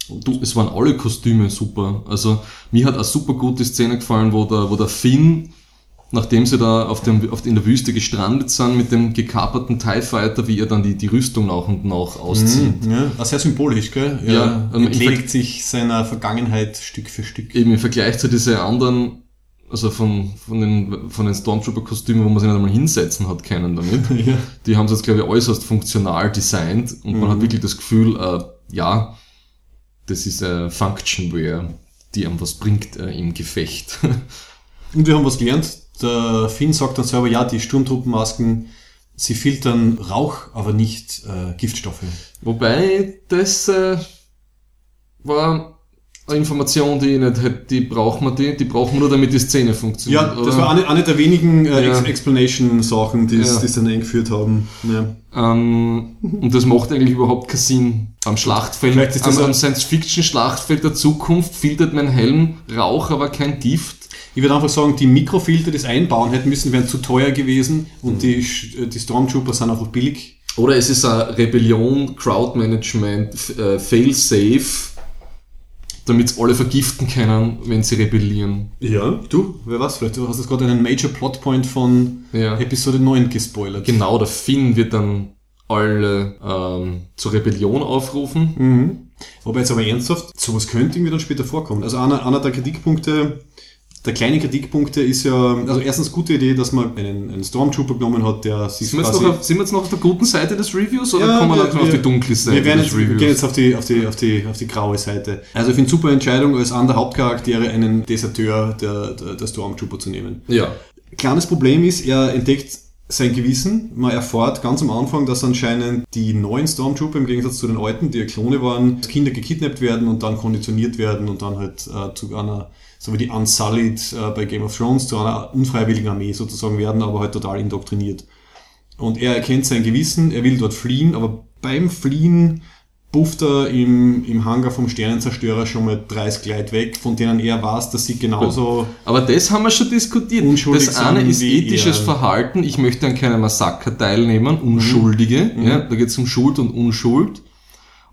und Du, es waren alle Kostüme super. Also mir hat eine super gute Szene gefallen, wo der, wo der Finn, nachdem sie da auf dem, auf, in der Wüste gestrandet sind mit dem gekaperten TIE Fighter, wie er dann die, die Rüstung nach und nach auszieht. Mhm, ja, auch sehr symbolisch, gell? Ja, Er ähm, entledigt sich seiner Vergangenheit Stück für Stück. Eben im Vergleich zu diese anderen, also von, von den, von den Stormtrooper-Kostümen, wo man sich nicht einmal hinsetzen hat können damit. <laughs> ja. Die haben sie jetzt, glaube ich, äußerst funktional designt und man Mhm. hat wirklich das Gefühl, äh, ja, das ist äh, Functionware, die einem was bringt äh, im Gefecht. <laughs> Und wir haben was gelernt. Der Finn sagt dann selber, ja, die Sturmtruppenmasken, sie filtern Rauch, aber nicht äh, Giftstoffe. Wobei, das äh, war eine Information, die ich nicht hätte, die braucht man die, die braucht man nur, damit die Szene funktioniert. Ja, das oder? war eine, eine der wenigen äh, Ja. Ex Explanation-Sachen, die Ja. es dann eingeführt haben. Ja. Ähm, und das macht eigentlich überhaupt keinen Sinn. Am Schlachtfeld, Vielleicht ist das am, am Science-Fiction-Schlachtfeld der Zukunft filtert mein Helm Rauch, aber kein Gift. Ich würde einfach sagen, die Mikrofilter, die es einbauen hätten müssen, wären zu teuer gewesen und die, Sch- die Stormtrooper sind einfach billig. Oder es ist eine Rebellion, Crowdmanagement, äh, Fail-Safe, damit sie alle vergiften können, wenn sie rebellieren. Ja. Du, wer weiß, vielleicht du hast jetzt gerade einen Major Plotpoint von Ja. Episode 9 gespoilert. Genau, der Finn wird dann alle ähm, zur Rebellion aufrufen. Mhm. Aber jetzt aber ernsthaft, sowas könnte irgendwie dann später vorkommen. Also einer, einer der Kritikpunkte, der kleine Kritikpunkte ist ja, also erstens gute Idee, dass man einen, einen Stormtrooper genommen hat, der sich Sind wir, jetzt noch auf, sind wir jetzt noch auf der guten Seite des Reviews oder Ja, kommen wir wir- dann auf wir- die dunkle Seite wir, werden des jetzt, wir Reviews? gehen jetzt auf die, auf, die, auf, die, auf die graue Seite. Also ich finde super Entscheidung, als einer der Hauptcharaktere einen Deserteur der, der, der Stormtrooper zu nehmen. ja. Kleines Problem ist, er entdeckt sein Gewissen. Man erfährt ganz am Anfang, dass anscheinend die neuen Stormtrooper im Gegensatz zu den alten, die ja Klone waren, als Kinder gekidnappt werden und dann konditioniert werden und dann halt äh, zu einer, so wie die Unsullied äh, bei Game of Thrones, zu einer unfreiwilligen Armee sozusagen werden, aber halt total indoktriniert. Und er erkennt sein Gewissen, er will dort fliehen, aber beim Fliehen bufft er im, im Hangar vom Sternenzerstörer schon mal 30 Gleit weg, von denen er weiß, dass sie genauso Aber das haben wir schon diskutiert. Das eine ist ethisches er. Verhalten. Ich möchte an keinem Massaker teilnehmen. Unschuldige. Ja, da geht es um Schuld und Unschuld.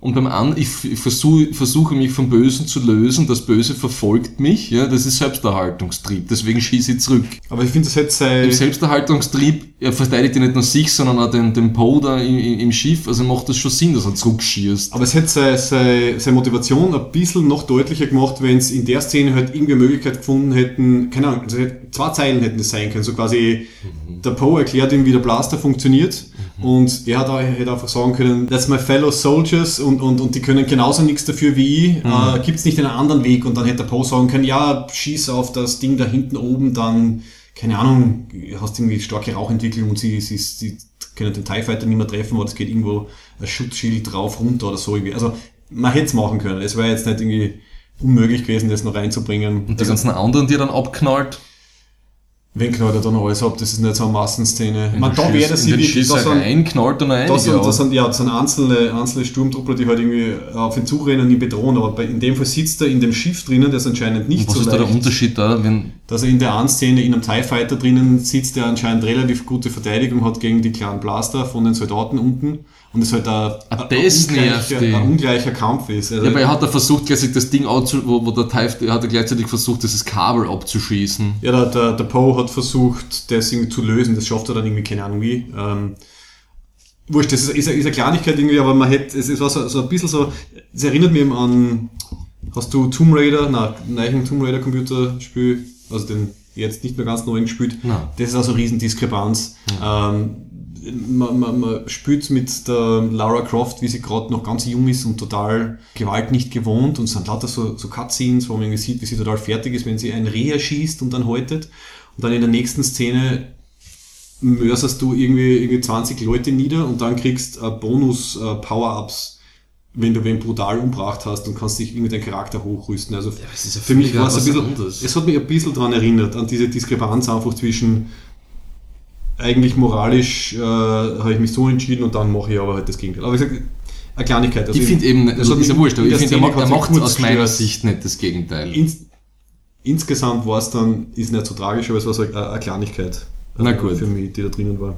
Und beim anderen, ich, ich versuche, versuche mich vom Bösen zu lösen, das Böse verfolgt mich, ja, das ist Selbsterhaltungstrieb, deswegen schieße ich zurück. Aber ich finde, das hätte sei... Im Selbsterhaltungstrieb, er verteidigt ja nicht nur sich, sondern auch den, den Po da im, im, Schiff, also macht das schon Sinn, dass er zurückschießt. Aber es hätte seine, seine, seine Motivation ein bisschen noch deutlicher gemacht, wenn es in der Szene halt irgendwie Möglichkeit gefunden hätten, keine Ahnung, zwei Zeilen hätten es sein können, so quasi, mhm. der Poe erklärt ihm, wie der Blaster funktioniert. Und er hat auch, hätte einfach sagen können, that's my fellow soldiers und und, und, die können genauso nichts dafür wie ich. Mhm. Äh, Gibt es nicht einen anderen Weg? Und dann hätte Poe sagen können, ja, schieß auf das Ding da hinten oben, dann, keine Ahnung, hast irgendwie starke Rauchentwicklung und sie, sie, sie können den TIE Fighter nicht mehr treffen, oder es geht irgendwo ein Schutzschild drauf, runter oder so irgendwie. Also man hätte es machen können. Es wäre jetzt nicht irgendwie unmöglich gewesen, das noch reinzubringen. Und die also, ganzen anderen, die er dann abknallt? Wen knallt er dann alles ab? Das ist nicht so eine Massenszene. Man, da wäre das wirklich. Da sind, knallt dann da sind, da sind, ja, das sind einzelne, einzelne Sturmtruppler, die halt irgendwie auf ihn zurennen und ihn bedrohen. Aber bei, in dem Fall sitzt er in dem Schiff drinnen, der ist anscheinend nicht und was so ist leicht. da der Unterschied da? Wenn dass er in der einen Szene in einem TIE Fighter drinnen sitzt, der anscheinend relativ gute Verteidigung hat gegen die kleinen Blaster von den Soldaten unten und es halt ein, ein, ungleicher, ein ungleicher Kampf ist. Also ja, aber er hat da versucht, gleichzeitig das Ding abzu, wo, wo der TIE, er hat gleichzeitig versucht, dieses Kabel abzuschießen. Ja, der, der, der Poe hat versucht, das irgendwie zu lösen, das schafft er dann irgendwie, keine Ahnung wie. Ähm, wurscht, das ist, ist, ist eine Kleinigkeit irgendwie, aber man hätte, es, es war so, so ein bisschen so, es erinnert mich an, hast du Tomb Raider, nein, neuen Tomb Raider Computerspiel, also den jetzt nicht mehr ganz neuen gespielt, Nein. das ist also eine Riesendiskrepanz. Ähm, man, man, man spürt mit der Lara Croft, wie sie gerade noch ganz jung ist und total Gewalt nicht gewohnt und sind lauter so, so Cutscenes, wo man irgendwie sieht, wie sie total fertig ist, wenn sie ein Reh erschießt und dann haltet. Und dann in der nächsten Szene mörserst du irgendwie, irgendwie 20 Leute nieder und dann kriegst äh, Bonus-Power-Ups, wenn du wen brutal umbracht hast und kannst dich irgendwie deinen Charakter hochrüsten. Also ja, ja für mich war es ein bisschen, anders. es hat mich ein bisschen daran erinnert, an diese Diskrepanz einfach zwischen eigentlich moralisch äh, habe ich mich so entschieden und dann mache ich aber halt das Gegenteil. Aber ich sage, eine Kleinigkeit. Also ich finde eben, also ist ja wurscht, aber ich finde, er, er macht aus meiner Sicht nicht das Gegenteil. Ins, insgesamt war es dann, ist nicht so tragisch, aber es war so eine, eine Kleinigkeit Na äh, gut. für mich, die da drinnen war.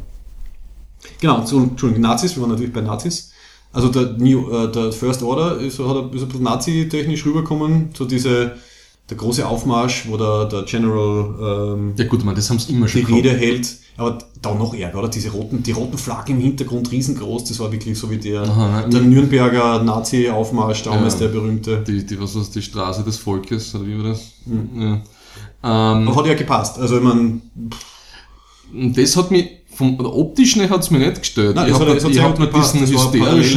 Genau, so, Entschuldigung, Nazis, wir waren natürlich bei Nazis. Also der, New, äh, der First Order ist, hat, ist ein bisschen nazi-technisch rübergekommen, so diese der große Aufmarsch, wo der, der General ähm, ja gut, man, das haben sie immer schon die Rede hält. Aber da noch ärger, oder? Diese roten, die roten Flaggen im Hintergrund riesengroß, das war wirklich so wie der, Aha, der Nürnberger Nazi-Aufmarsch damals, ja, der berühmte. Die, die, was ist die Straße des Volkes, oder wie war das? Mhm. Ja. Ähm, Aber hat ja gepasst. Also ich meine. Das hat mich vom optischen hat es mir nicht gestört. Nein, ich habe hab mir diesen hysterisch,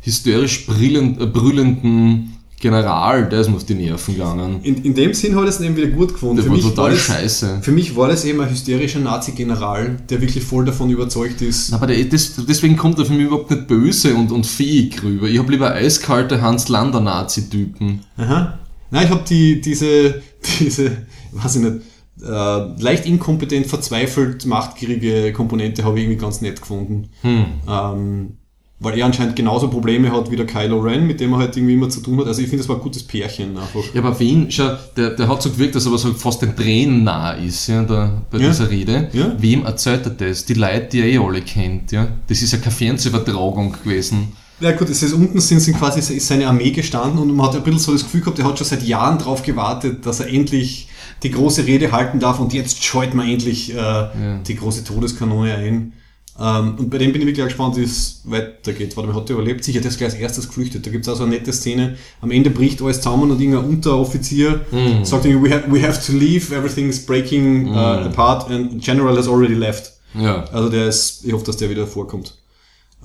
hysterisch brillend, äh, brüllenden General, der ist mir auf die Nerven gegangen. In, in dem Sinn ich es eben wieder gut gefunden. Der für war mich total war das, scheiße. Für mich war das eben ein hysterischer Nazi-General, der wirklich voll davon überzeugt ist. Aber der, das, deswegen kommt er für mich überhaupt nicht böse und, und fähig rüber. Ich habe lieber eiskalte Hans-Lander-Nazi-Typen. Aha. Nein, ich habe die, diese, <laughs> diese, weiß ich nicht, äh, leicht inkompetent, verzweifelt, machtgierige Komponente habe ich irgendwie ganz nett gefunden. Hm. Ähm, weil er anscheinend genauso Probleme hat wie der Kylo Ren, mit dem er halt irgendwie immer zu tun hat. Also ich finde, das war ein gutes Pärchen einfach. Ja, aber wen, schau, der, der hat so gewirkt, dass er aber so fast den Tränen nah ist, ja, da, bei ja. dieser Rede. Ja. Wem erzählt er das? Die Leute, die er eh alle kennt, ja. Das ist ja keine Fernsehübertragung gewesen. Ja gut, es ist unten sind, sind quasi ist seine Armee gestanden und man hat ein bisschen so das Gefühl gehabt, er hat schon seit Jahren darauf gewartet, dass er endlich die große Rede halten darf und jetzt scheut man endlich äh, ja. die große Todeskanone ein. Ähm, und bei dem bin ich wirklich gespannt, wie es weitergeht. Weil er hat überlebt, sicher, der ist gleich als erstes geflüchtet. Da gibt es auch so eine nette Szene. Am Ende bricht alles zusammen und irgendein Unteroffizier mm. sagt irgendwie, we have, we have to leave, everything's breaking uh, mm. apart and General has already left. Ja. Also der ist, ich hoffe, dass der wieder vorkommt.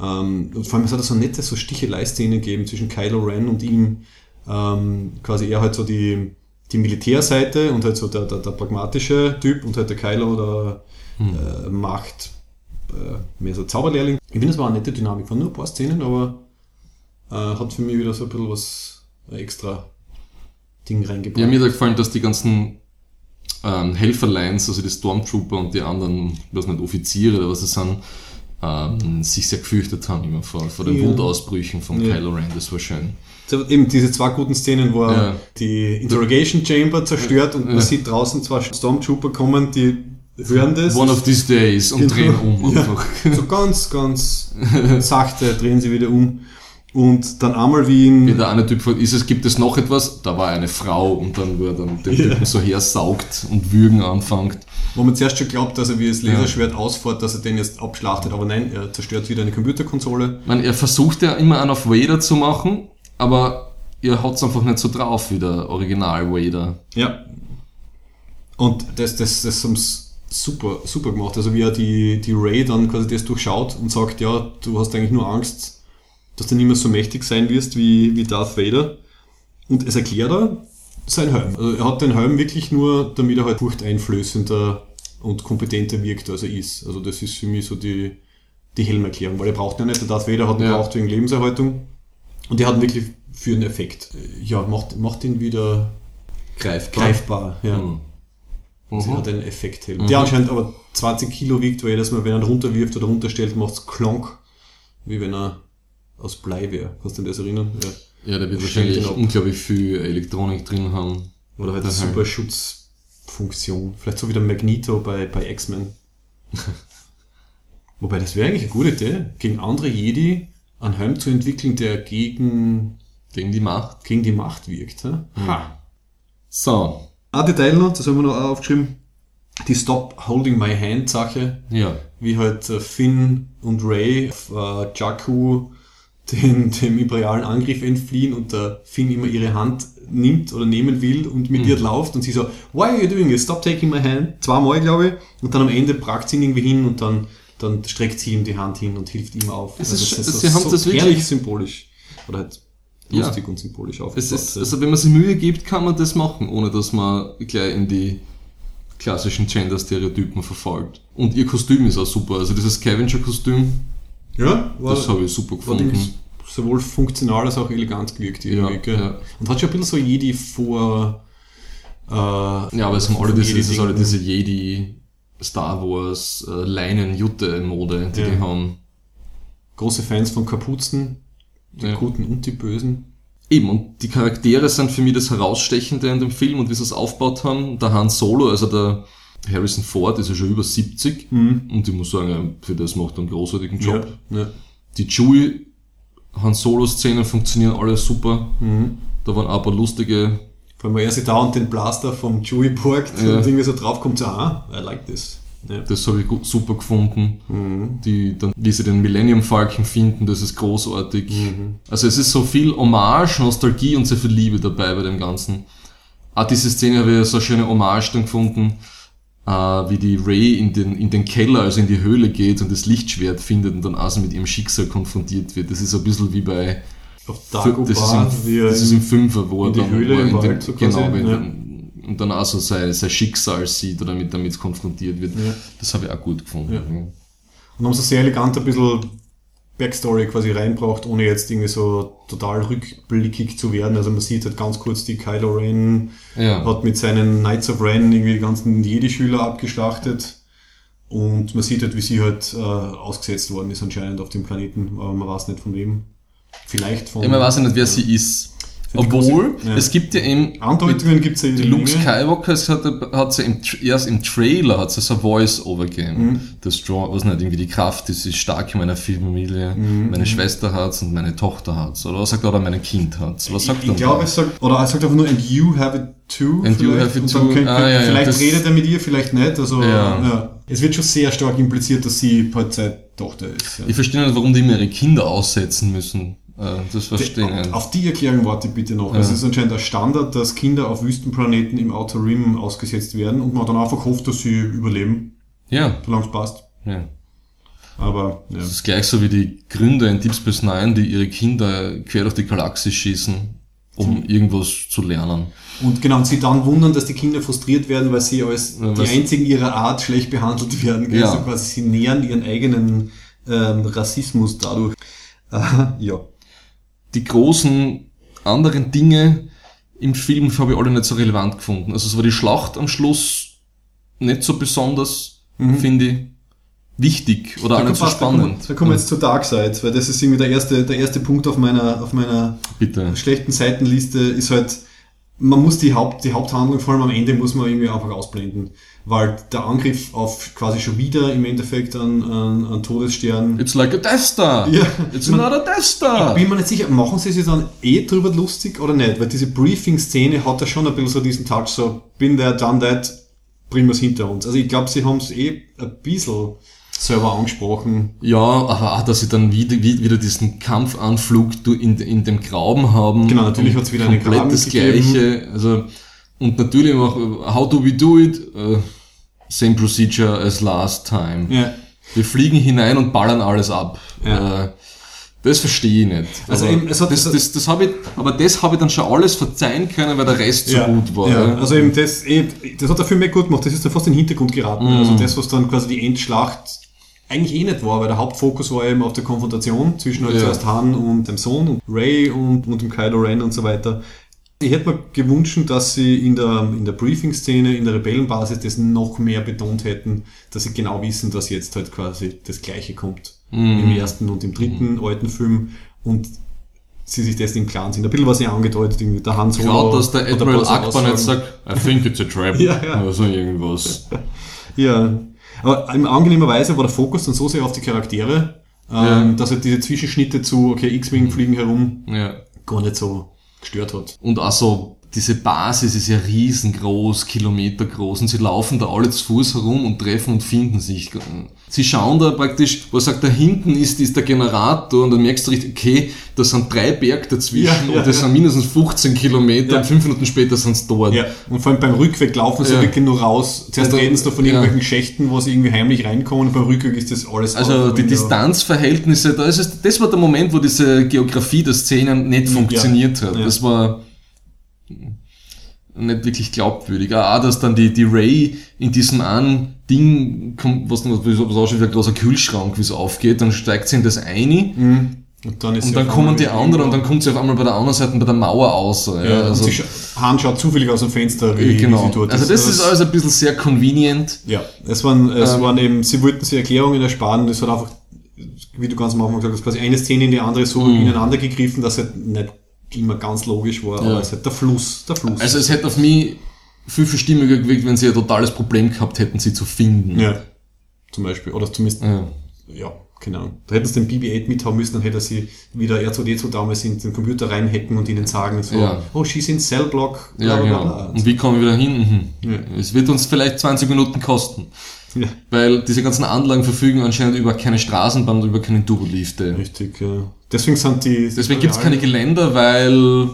Ähm, und vor allem, es hat so nette so Stichelei-Szene gegeben zwischen Kylo Ren und ihm. Ähm, quasi er halt so die, die Militärseite und halt so der, der, der pragmatische Typ und halt der Kylo der mm. äh, Macht äh, mehr so Zauberlehrling. Ich finde, es war eine nette Dynamik, von nur ein paar Szenen, aber äh, hat für mich wieder so ein bisschen was extra Ding reingebracht. Ja, mir hat gefallen, dass die ganzen ähm, Helferlines, also die Stormtrooper und die anderen, was nicht, Offiziere oder was es sind, ähm, sich sehr gefürchtet haben immer vor, vor den ja. Wutausbrüchen von ja. Kylo Ren, das war schön. Eben diese zwei guten Szenen, wo er ja. die Interrogation Chamber zerstört und man sieht draußen zwei Stormtrooper kommen, die hören das. One of these days und genau. drehen um einfach. Ja, so ganz, ganz sachte drehen sie wieder um. Und dann einmal wie in... Wie der eine Typ fragt, ist es, gibt es noch etwas? Da war eine Frau und dann, wo er dann den Ja. Typen so hersaugt und würgen anfängt. Wo man zuerst schon glaubt, dass er wie das Laserschwert ausfährt, dass er den jetzt abschlachtet, aber nein, er zerstört wieder eine Computerkonsole. Meine, er versucht ja immer einen auf Vader zu machen, aber er hat's einfach nicht so drauf wie der Original Vader. Ja. Und das, das, das haben sie super, super gemacht. Also wie er die, die Ray dann quasi das durchschaut und sagt, ja, du hast eigentlich nur Angst, dass du nicht mehr so mächtig sein wirst wie, wie Darth Vader. Und es erklärt er sein Helm. Also er hat den Helm wirklich nur, damit er halt furchteinflößender und kompetenter wirkt, als er ist. Also das ist für mich so die, die Helmerklärung, weil er braucht ja nicht. Der Darth Vader hat ihn Ja. braucht wegen Lebenserhaltung. Und der hat ihn wirklich für einen Effekt. Ja, macht, macht ihn wieder Greifbar. greifbar. Ja. Mhm. Sie Mhm. hat einen Effekthelm. Der anscheinend aber 20 Kilo wiegt, weil jedes Mal, wenn er ihn runterwirft oder runterstellt, macht es Klonk, wie wenn er aus Blei wäre. Kannst du dich an das erinnern? Ja. Ja, der wird wahrscheinlich unglaublich viel Elektronik drin haben. Oder halt eine super Schutzfunktion. Vielleicht so wie der Magneto bei, bei X-Men. <laughs> Wobei, das wäre eigentlich eine gute Idee, gegen andere Jedi einen Helm zu entwickeln, der gegen, Gegen die Macht. gegen die Macht wirkt. Ha? ha. So. Ein Detail noch, das haben wir noch aufgeschrieben. Die Stop Holding My Hand Sache, Ja. wie halt äh, Finn und Ray auf äh, Jakku den, dem imperialen Angriff entfliehen und der Finn immer ihre Hand nimmt oder nehmen will und mit ihr läuft und sie so, why are you doing this? Stop taking my hand. Zweimal, glaube ich. Und dann am Ende pragt sie ihn irgendwie hin und dann, dann streckt sie ihm die Hand hin und hilft ihm auf. Also Es ist- das sie haben das wirklich- herrlich symbolisch. Oder halt Ja. lustig und symbolisch ist, also wenn man sich Mühe gibt, kann man das machen, ohne dass man gleich in die klassischen Gender-Stereotypen verfolgt. Und ihr Kostüm ist auch super. Also dieses Scavenger-Kostüm, ja, war, das habe ich super gefunden. Sowohl funktional als auch elegant gewirkt irgendwie. Ja, ja. Und hat schon ein bisschen so Jedi vor... Äh, Ja, aber es haben alle diese, ist diese Jedi, Star Wars, äh, Leinen-Jutte-Mode, die Ja. die haben. große Fans von Kapuzen, die Ja. Guten und die Bösen. Eben, und die Charaktere sind für mich das Herausstechende in dem Film und wie sie es aufgebaut haben. Der Han Solo, also der Harrison Ford, ist ja schon über 70 und ich muss sagen, für das macht er einen großartigen Job. Ja. Ja. Die Chewie Han Solo-Szenen funktionieren alle super. Mhm. Da waren auch ein paar lustige, Vor allem, weil er sich dauernd den Blaster vom Chewie borgt Ja. und irgendwie so draufkommt, so, ah, I like this. Ja. das habe ich super gefunden. Mhm. Die, dann, wie sie den Millennium Falcon finden, das ist großartig. Mhm. Also es ist so viel Hommage, Nostalgie und sehr viel Liebe dabei bei dem Ganzen. Auch diese Szene habe ich so eine schöne Hommage dann gefunden, äh, wie die Ray in den, in den Keller, also in die Höhle geht und das Lichtschwert findet und dann also mit ihrem Schicksal konfrontiert wird. Das ist ein bisschen wie bei Auf das Dagobah, ist, wie im, er das ist im Fünfer, wo in er die dann Höhle wo im in so den, quasi, genau, wenn ja. und dann auch so sein, sein Schicksal sieht oder mit, damit konfrontiert wird. Ja. Das habe ich auch gut gefunden. Ja. und haben so sehr elegant ein bisschen Backstory quasi reinbracht, ohne jetzt irgendwie so total rückblickig zu werden. Also man sieht halt ganz kurz, die Kylo Ren Ja. hat mit seinen Knights of Ren irgendwie die ganzen Jedi-Schüler abgeschlachtet. Und man sieht halt, wie sie halt äh, ausgesetzt worden ist anscheinend auf dem Planeten, aber man weiß nicht von wem. Vielleicht von... Ja, man weiß ja nicht, wer sie ist. Obwohl, große- ja. es gibt ja eben, Andeutungen gibt es ja die Luke. Skywalker, hat, hat sie im, erst im Trailer hat es so ein Voice-Over gegeben. Mhm. Das Strong, was nicht, irgendwie die Kraft ist, ist stark in meiner Familie, Mhm. meine Schwester hat's und meine Tochter hat's. Oder was sagt er, oder mein Kind hat's. Was sagt Ich, er ich glaube, es sagt, oder er sagt einfach nur, and you have it too. And you vielleicht. have it too. könnt- Ah, ja, ja, vielleicht das- redet er mit ihr, vielleicht nicht. Also, Ja. ja. Es wird schon sehr stark impliziert, dass sie halt seine Tochter ist. Ja. Ich verstehe nicht, warum die immer ihre Kinder aussetzen müssen. Äh, Das verstehe ich Auf, die Erklärung warte ich bitte noch. Es ist anscheinend ein Standard, dass Kinder auf Wüstenplaneten im Outer Rim ausgesetzt werden und man dann einfach hofft, dass sie überleben, Ja, solange es passt. ja. Aber ja. Das ist gleich so wie die Gründer in Deep Space Nine, die ihre Kinder quer durch die Galaxis schießen, um irgendwas zu lernen. Und genau, und sie dann wundern, dass die Kinder frustriert werden, weil sie als Ja, die einzigen ihrer Art schlecht behandelt werden. Ja. Also quasi sie nähern ihren eigenen ähm, Rassismus dadurch. <laughs> Äh, ja. Die großen anderen Dinge im Film habe ich alle nicht so relevant gefunden. Also es war die Schlacht am Schluss nicht so besonders, finde ich, wichtig oder auch nicht so passt, Mhm. da kommen, spannend. da kommen wir jetzt zur Dark Side, weil das ist irgendwie der erste, der erste Punkt auf meiner, auf meiner Bitte. schlechten Seitenliste ist halt, man muss die, Haupt, die Haupthandlung, vor allem am Ende, muss man irgendwie einfach ausblenden. Weil der Angriff auf quasi schon wieder im Endeffekt an, an, an Todesstern. It's like a Death Star. Ja. It's not a Death Star. Ich bin mir nicht sicher, machen sie sich dann eh drüber lustig oder nicht? Weil diese Briefing-Szene hat ja schon ein bisschen so diesen Touch, so, bin there, done that, bringen wir es hinter uns. Also ich glaube, sie haben es eh ein bisschen selber angesprochen. Ja, aber auch, dass sie dann wieder, wieder diesen Kampfanflug in, in dem Grauben haben. Genau, natürlich hat's wieder eine Graben das gegeben. Gleiche. Also, und natürlich auch, äh, how do we do it? Äh, same procedure as last time. Ja. Wir fliegen hinein und ballern alles ab. Ja. Äh, das verstehe ich nicht. Also aber eben, es hat- das, das, das habe ich, aber das habe ich dann schon alles verzeihen können, weil der Rest so gut war. Ja, also eben das, eh, das hat der Film eh gut gemacht, das ist dann fast in den Hintergrund geraten. Mhm. Also das, was dann quasi die Endschlacht eigentlich eh nicht war, weil der Hauptfokus war eben auf der Konfrontation zwischen halt Ja. zuerst Han und dem Sohn und Ray und, und dem Kylo Ren und so weiter. Ich hätte mir gewünscht, dass sie in der, in der Briefing-Szene, in der Rebellenbasis das noch mehr betont hätten, dass sie genau wissen, dass jetzt halt quasi das Gleiche kommt. Mhm. Im ersten und im dritten alten Film und sie sich dessen im Klaren sind. Ein bisschen was sie angedeutet, irgendwie der Han Solo. Gerade, dass der Admiral Akbar nicht sagt, I think it's a trap. <laughs> Ja, ja. Oder so irgendwas. Ja, aber in angenehmer Weise war der Fokus dann so sehr auf die Charaktere, ähm, Ja. dass er diese Zwischenschnitte zu, okay, X-Wing fliegen herum, Ja. gar nicht so gestört hat. Und also diese Basis ist ja riesengroß, kilometergroß und sie laufen da alle zu Fuß herum und treffen und finden sich. Sie schauen da praktisch, wo er sagt, da hinten ist, ist der Generator und dann merkst du richtig, okay, da sind drei Berge dazwischen Ja, ja, und das ja. sind mindestens 15 Kilometer und fünf Minuten später sind sie dort. Ja, und vor allem beim Rückweg laufen sie wirklich nur raus. Zuerst dann- reden sie da von irgendwelchen Schächten, wo sie irgendwie heimlich reinkommen und beim Rückweg ist das alles Also die. Distanzverhältnisse, da ist es, das war der Moment, wo diese Geografie der Szenen nicht funktioniert hat. Das war nicht wirklich glaubwürdig. Auch, dass dann die, die Ray in diesem einen Ding kommt, was, was, was ausschaut wie ein großer Kühlschrank, wie es aufgeht, dann steigt sie in das eine Mhm. Und dann, und dann kommen die anderen und dann kommt sie auf einmal bei der anderen Seite bei der Mauer aus. Ja, Ja, also, scha Han schaut zufällig aus dem Fenster, wie, genau. sie dort also das ist alles ein bisschen sehr convenient. Ja, es waren, es Ähm, waren eben, sie wollten sich Erklärungen ersparen, das hat einfach, wie du ganz am Anfang gesagt hast, quasi eine Szene in die andere so ineinander gegriffen, dass halt nicht immer ganz logisch war. Ja. aber es hat der Fluss, der Fluss. Also es hätte auf mich viel, viel stimmiger gewirkt, wenn sie ein totales Problem gehabt hätten, sie zu finden. ja, zum Beispiel, oder zumindest, Ja. ja, keine Ahnung. Da hätten sie den BB-8 mithaben müssen, dann hätte er sie wieder R2D2 damals in den Computer reinhacken und ihnen sagen, so, Ja. oh, she's in Cellblock, bla, Ja, bla, genau. Und wie kommen wir wieder hin? Mhm. Ja. Es wird uns vielleicht 20 Minuten kosten. Ja, Weil diese ganzen Anlagen verfügen anscheinend über keine Straßenbahn und über keine Turbolifte. richtig, ja. Deswegen sind die, Deswegen gibt's keine Geländer, weil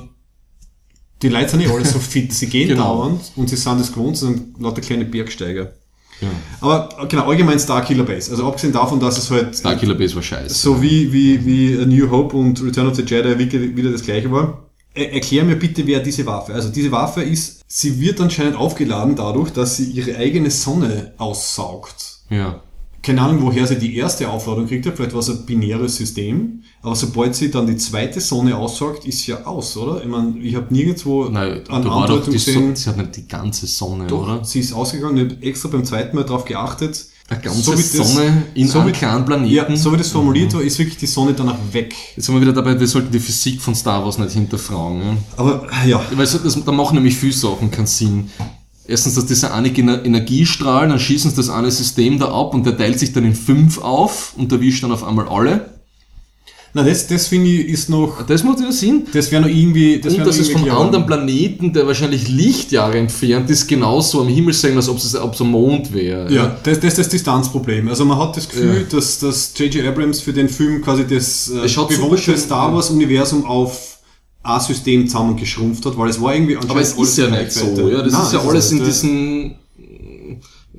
die Leute sind nicht alle so <laughs> fit, sie gehen Genau. dauernd und sie sind das gewohnt, sie sind lauter kleine Bergsteiger. ja, Aber genau, allgemein Starkiller Base. Also abgesehen davon, dass es halt Starkiller Base war scheiße. so wie, wie, wie A New Hope und Return of the Jedi wieder, wieder das gleiche war. Er, erklär mir bitte, wer diese Waffe. Also diese Waffe ist, sie wird anscheinend aufgeladen dadurch, dass sie ihre eigene Sonne aussaugt. Ja. Keine Ahnung, woher sie die erste Aufladung kriegt, vielleicht war es ein binäres System, aber sobald sie dann die zweite Sonne aussaugt, ist sie ja aus, oder? Ich meine, ich habe nirgendwo Nein, an Andeutung gesehen, Sonne, sie hat nicht die ganze Sonne, doch, oder? sie ist ausgegangen, ich habe extra beim zweiten Mal darauf geachtet, Eine ganze So wie das- Sonne in so einem kleinen Planeten. Ja, so wie das formuliert war, ist wirklich die Sonne danach weg. Jetzt sind wir wieder dabei, wir sollten die Physik von Star Wars nicht hinterfragen. Ja? Aber ja, Weil das, da machen nämlich viele Sachen keinen Sinn. Erstens, dass dieser eine Ener- Energiestrahl, dann schießen sie das eine System da ab und der teilt sich dann in fünf auf und erwischt dann auf einmal alle. Na das, das finde ich ist noch, Das macht ja Sinn. das wäre noch irgendwie, das und dass es von klar. anderen Planeten, der wahrscheinlich Lichtjahre entfernt ist, genauso am Himmel sehen, als ob es am Mond wäre. Ja, das, das ist das Distanzproblem. Also man hat das Gefühl, Ja. dass, dass J.J. Abrams für den Film quasi das äh, bewohnte Star Wars-Universum auf ein System zusammengeschrumpft hat, weil es war irgendwie anscheinend Aber es ist ja nicht so. Ja? Das Nein, ist ja es alles in nicht. diesen.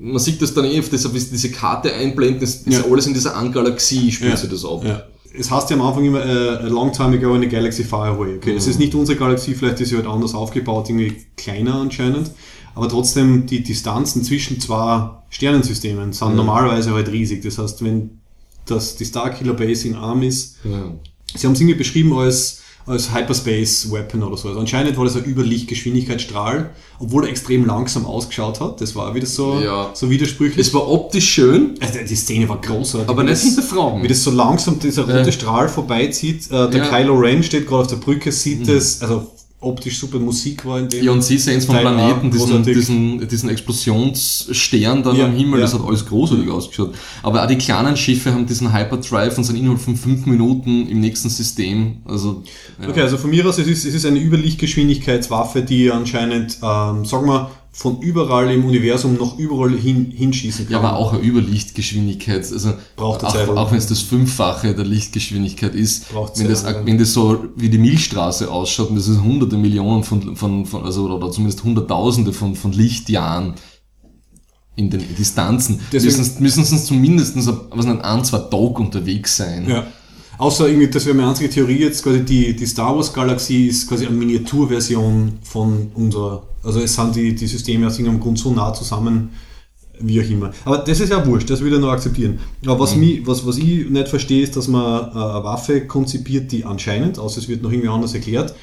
Man sieht das dann eh, auf das, diese Karte einblenden, das ist Ja. alles in dieser Galaxie, spielt ja. sich das ab. Ja. Es heißt ja am Anfang immer, äh, a long time ago in a galaxy far away. Okay, das ist nicht unsere Galaxie, vielleicht ist sie halt anders aufgebaut, irgendwie kleiner anscheinend. Aber trotzdem, die Distanzen zwischen zwei Sternensystemen sind normalerweise halt riesig. Das heißt, wenn das, die Starkiller Base in Arm ist, Ja. Sie haben es irgendwie beschrieben als, als Hyperspace Weapon oder so. Also anscheinend war das ein Überlichtgeschwindigkeitsstrahl, obwohl er extrem langsam ausgeschaut hat. Das war wieder so, Ja. so widersprüchlich. Es war optisch schön, also die Szene war großartig. aber nicht hinterfragen. Wie das so langsam dieser rote Ja. Strahl vorbeizieht. Äh, der Ja. Mhm. Kylo Ren steht gerade auf der Brücke, sieht das, also optisch super Musik war in dem. Ja, und sie sehen es vom Planeten, diesen, diesen, diesen Explosionsstern dann Ja, am Himmel, das ja. hat alles großartig ausgeschaut. Aber auch die kleinen Schiffe haben diesen Hyperdrive und sind innerhalb von fünf Minuten im nächsten System. Also, ja. Okay, also von mir aus, es ist, es ist eine Überlichtgeschwindigkeitswaffe, die anscheinend, ähm, sagen wir, von überall im Universum noch überall hin, hinschießen kann. Ja, aber auch eine Überlichtgeschwindigkeit. Also Braucht auch, Zeit auch wenn es das Fünffache der Lichtgeschwindigkeit ist, Braucht wenn Zeit das, ja. wenn das so wie die Milchstraße ausschaut, und das ist hunderte Millionen von, von, von also oder zumindest hunderttausende von, von Lichtjahren in den Distanzen, Deswegen- müssen, müssen sie zumindest was nicht, ein, zwei Tage unterwegs sein. Ja. Außer irgendwie, das wäre meine einzige Theorie jetzt, quasi die, die Star Wars Galaxie ist quasi eine Miniaturversion von unserer, also es sind die, die Systeme aus irgendeinem Grund so nah zusammen, wie auch immer. Aber das ist ja wurscht, das will ich noch akzeptieren. Aber was, mich, was, was ich nicht verstehe, ist, dass man äh, eine Waffe konzipiert, die anscheinend, außer es wird noch irgendwie anders erklärt,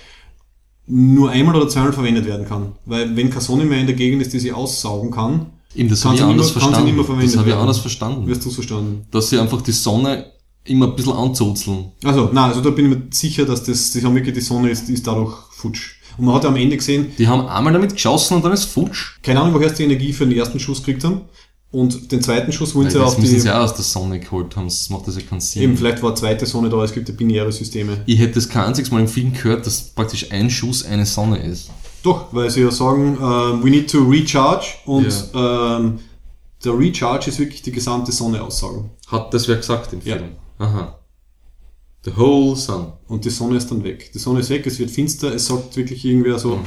nur einmal oder zweimal verwendet werden kann. Weil wenn keine Sonne mehr in der Gegend ist, die sie aussaugen kann, Eben, das Kann habe ich sie nicht anders sie verstanden. das habe ich anders verstanden. wirst du verstanden. Dass sie einfach die Sonne immer ein bisschen anzuzeln. Also, nein, also da bin ich mir sicher, dass das, die haben wirklich die Sonne ist, ist dadurch futsch. Und man hat ja am Ende gesehen, Die haben einmal damit geschossen und dann ist futsch. keine Ahnung, woher sie die Energie für den ersten Schuss gekriegt haben. Und den zweiten Schuss wollen sie Weil auf das müssen die, sie auch aus der Sonne geholt haben, das macht das ja keinen Sinn. eben, vielleicht war eine zweite Sonne da, es gibt ja binäre Systeme. Ich hätte das kein einziges Mal im Film gehört, dass praktisch ein Schuss eine Sonne ist. Doch, weil sie ja sagen, ähm, we need to recharge und ähm, der Recharge ist wirklich die gesamte Sonne aussagen. Hat das wer gesagt im Ja. Film? Aha. The whole sun. Und die Sonne ist dann weg. Die Sonne ist weg, es wird finster, es sagt wirklich irgendwer so.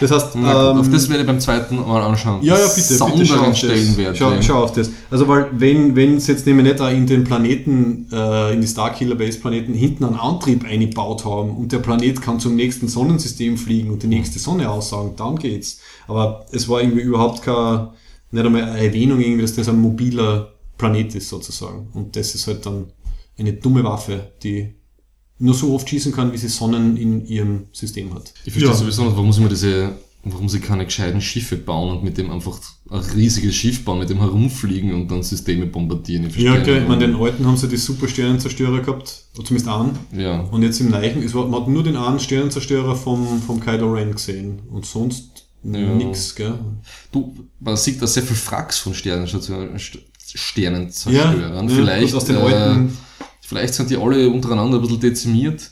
Das heißt, Mhm. Gut, ähm, auf das werde ich beim zweiten Mal anschauen. Ja, ja, bitte, bitte schau auf das. Schau, schau auf das. Also, weil, wenn, wenn es jetzt nämlich nicht auch in den Planeten, äh, in die Starkiller Base Planeten hinten einen Antrieb eingebaut haben und der Planet kann zum nächsten Sonnensystem fliegen und die nächste Sonne aussagen, dann geht's. Aber es war irgendwie überhaupt keine, nicht einmal eine Erwähnung irgendwie, dass das ein mobiler Planet ist sozusagen. Und das ist halt dann eine dumme Waffe, die nur so oft schießen kann, wie sie Sonnen in ihrem System hat. Ich verstehe Ja. sowieso nicht, warum sie mir diese, warum sie keine gescheiten Schiffe bauen und mit dem einfach ein riesiges Schiff bauen, mit dem herumfliegen und dann Systeme bombardieren. Ich Ja, okay, ich meine, den alten haben sie die super Sternenzerstörer gehabt, oder zumindest einen. Ja. Und jetzt im Neichen, es war, man hat nur den einen Sternenzerstörer vom, vom Kylo Ren gesehen und sonst Ja. nix, gell? Du, man sieht da sehr viel Fracks von Sternenstation- St- Sternenzerstörern. ja, vielleicht, und aus den äh, alten- vielleicht sind die alle untereinander ein bisschen dezimiert.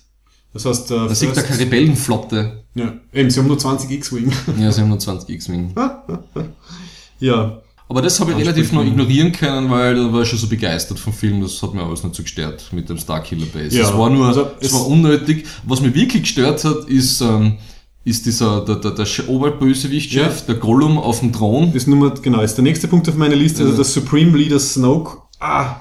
Das heißt, äh, Man sieht da keine Rebellenflotte. ja, eben, sie haben nur 20 X-Wing. Ja, sie haben nur 20 X-Wing. <laughs> ja, Aber das habe ich relativ noch ignorieren können, weil da war ich schon so begeistert vom Film, das hat mir alles nicht so gestört mit dem Starkiller Base. Ja, es war nur, also es es- war unnötig. Was mich wirklich gestört hat, ist, ähm, ist dieser, der, der, der Oberbösewichtchef, der Gollum auf dem Thron. das ist Nummer, genau, ist der nächste Punkt auf meiner Liste, also der Supreme Leader Snoke. Ah,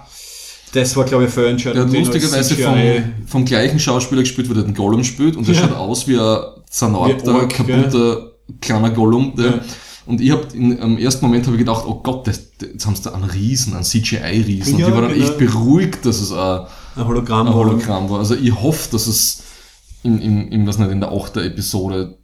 das war, glaube ich, für Der entscheidend. hat lustigerweise vom, vom gleichen Schauspieler gespielt, wie der den Gollum spielt, und der Ja. schaut aus wie ein Ork, kaputter, kleiner Gollum. Der, Ja. Und ich hab in, am ersten Moment habe ich gedacht, oh Gott, das, jetzt haben sie da einen Riesen, einen CGI-Riesen. Ja, und ich war dann genau. echt beruhigt, dass es ein, ein Hologramm ein war. Hologramm war. Also ich hoffe, dass es in, in, in, was nicht, in der achten Episode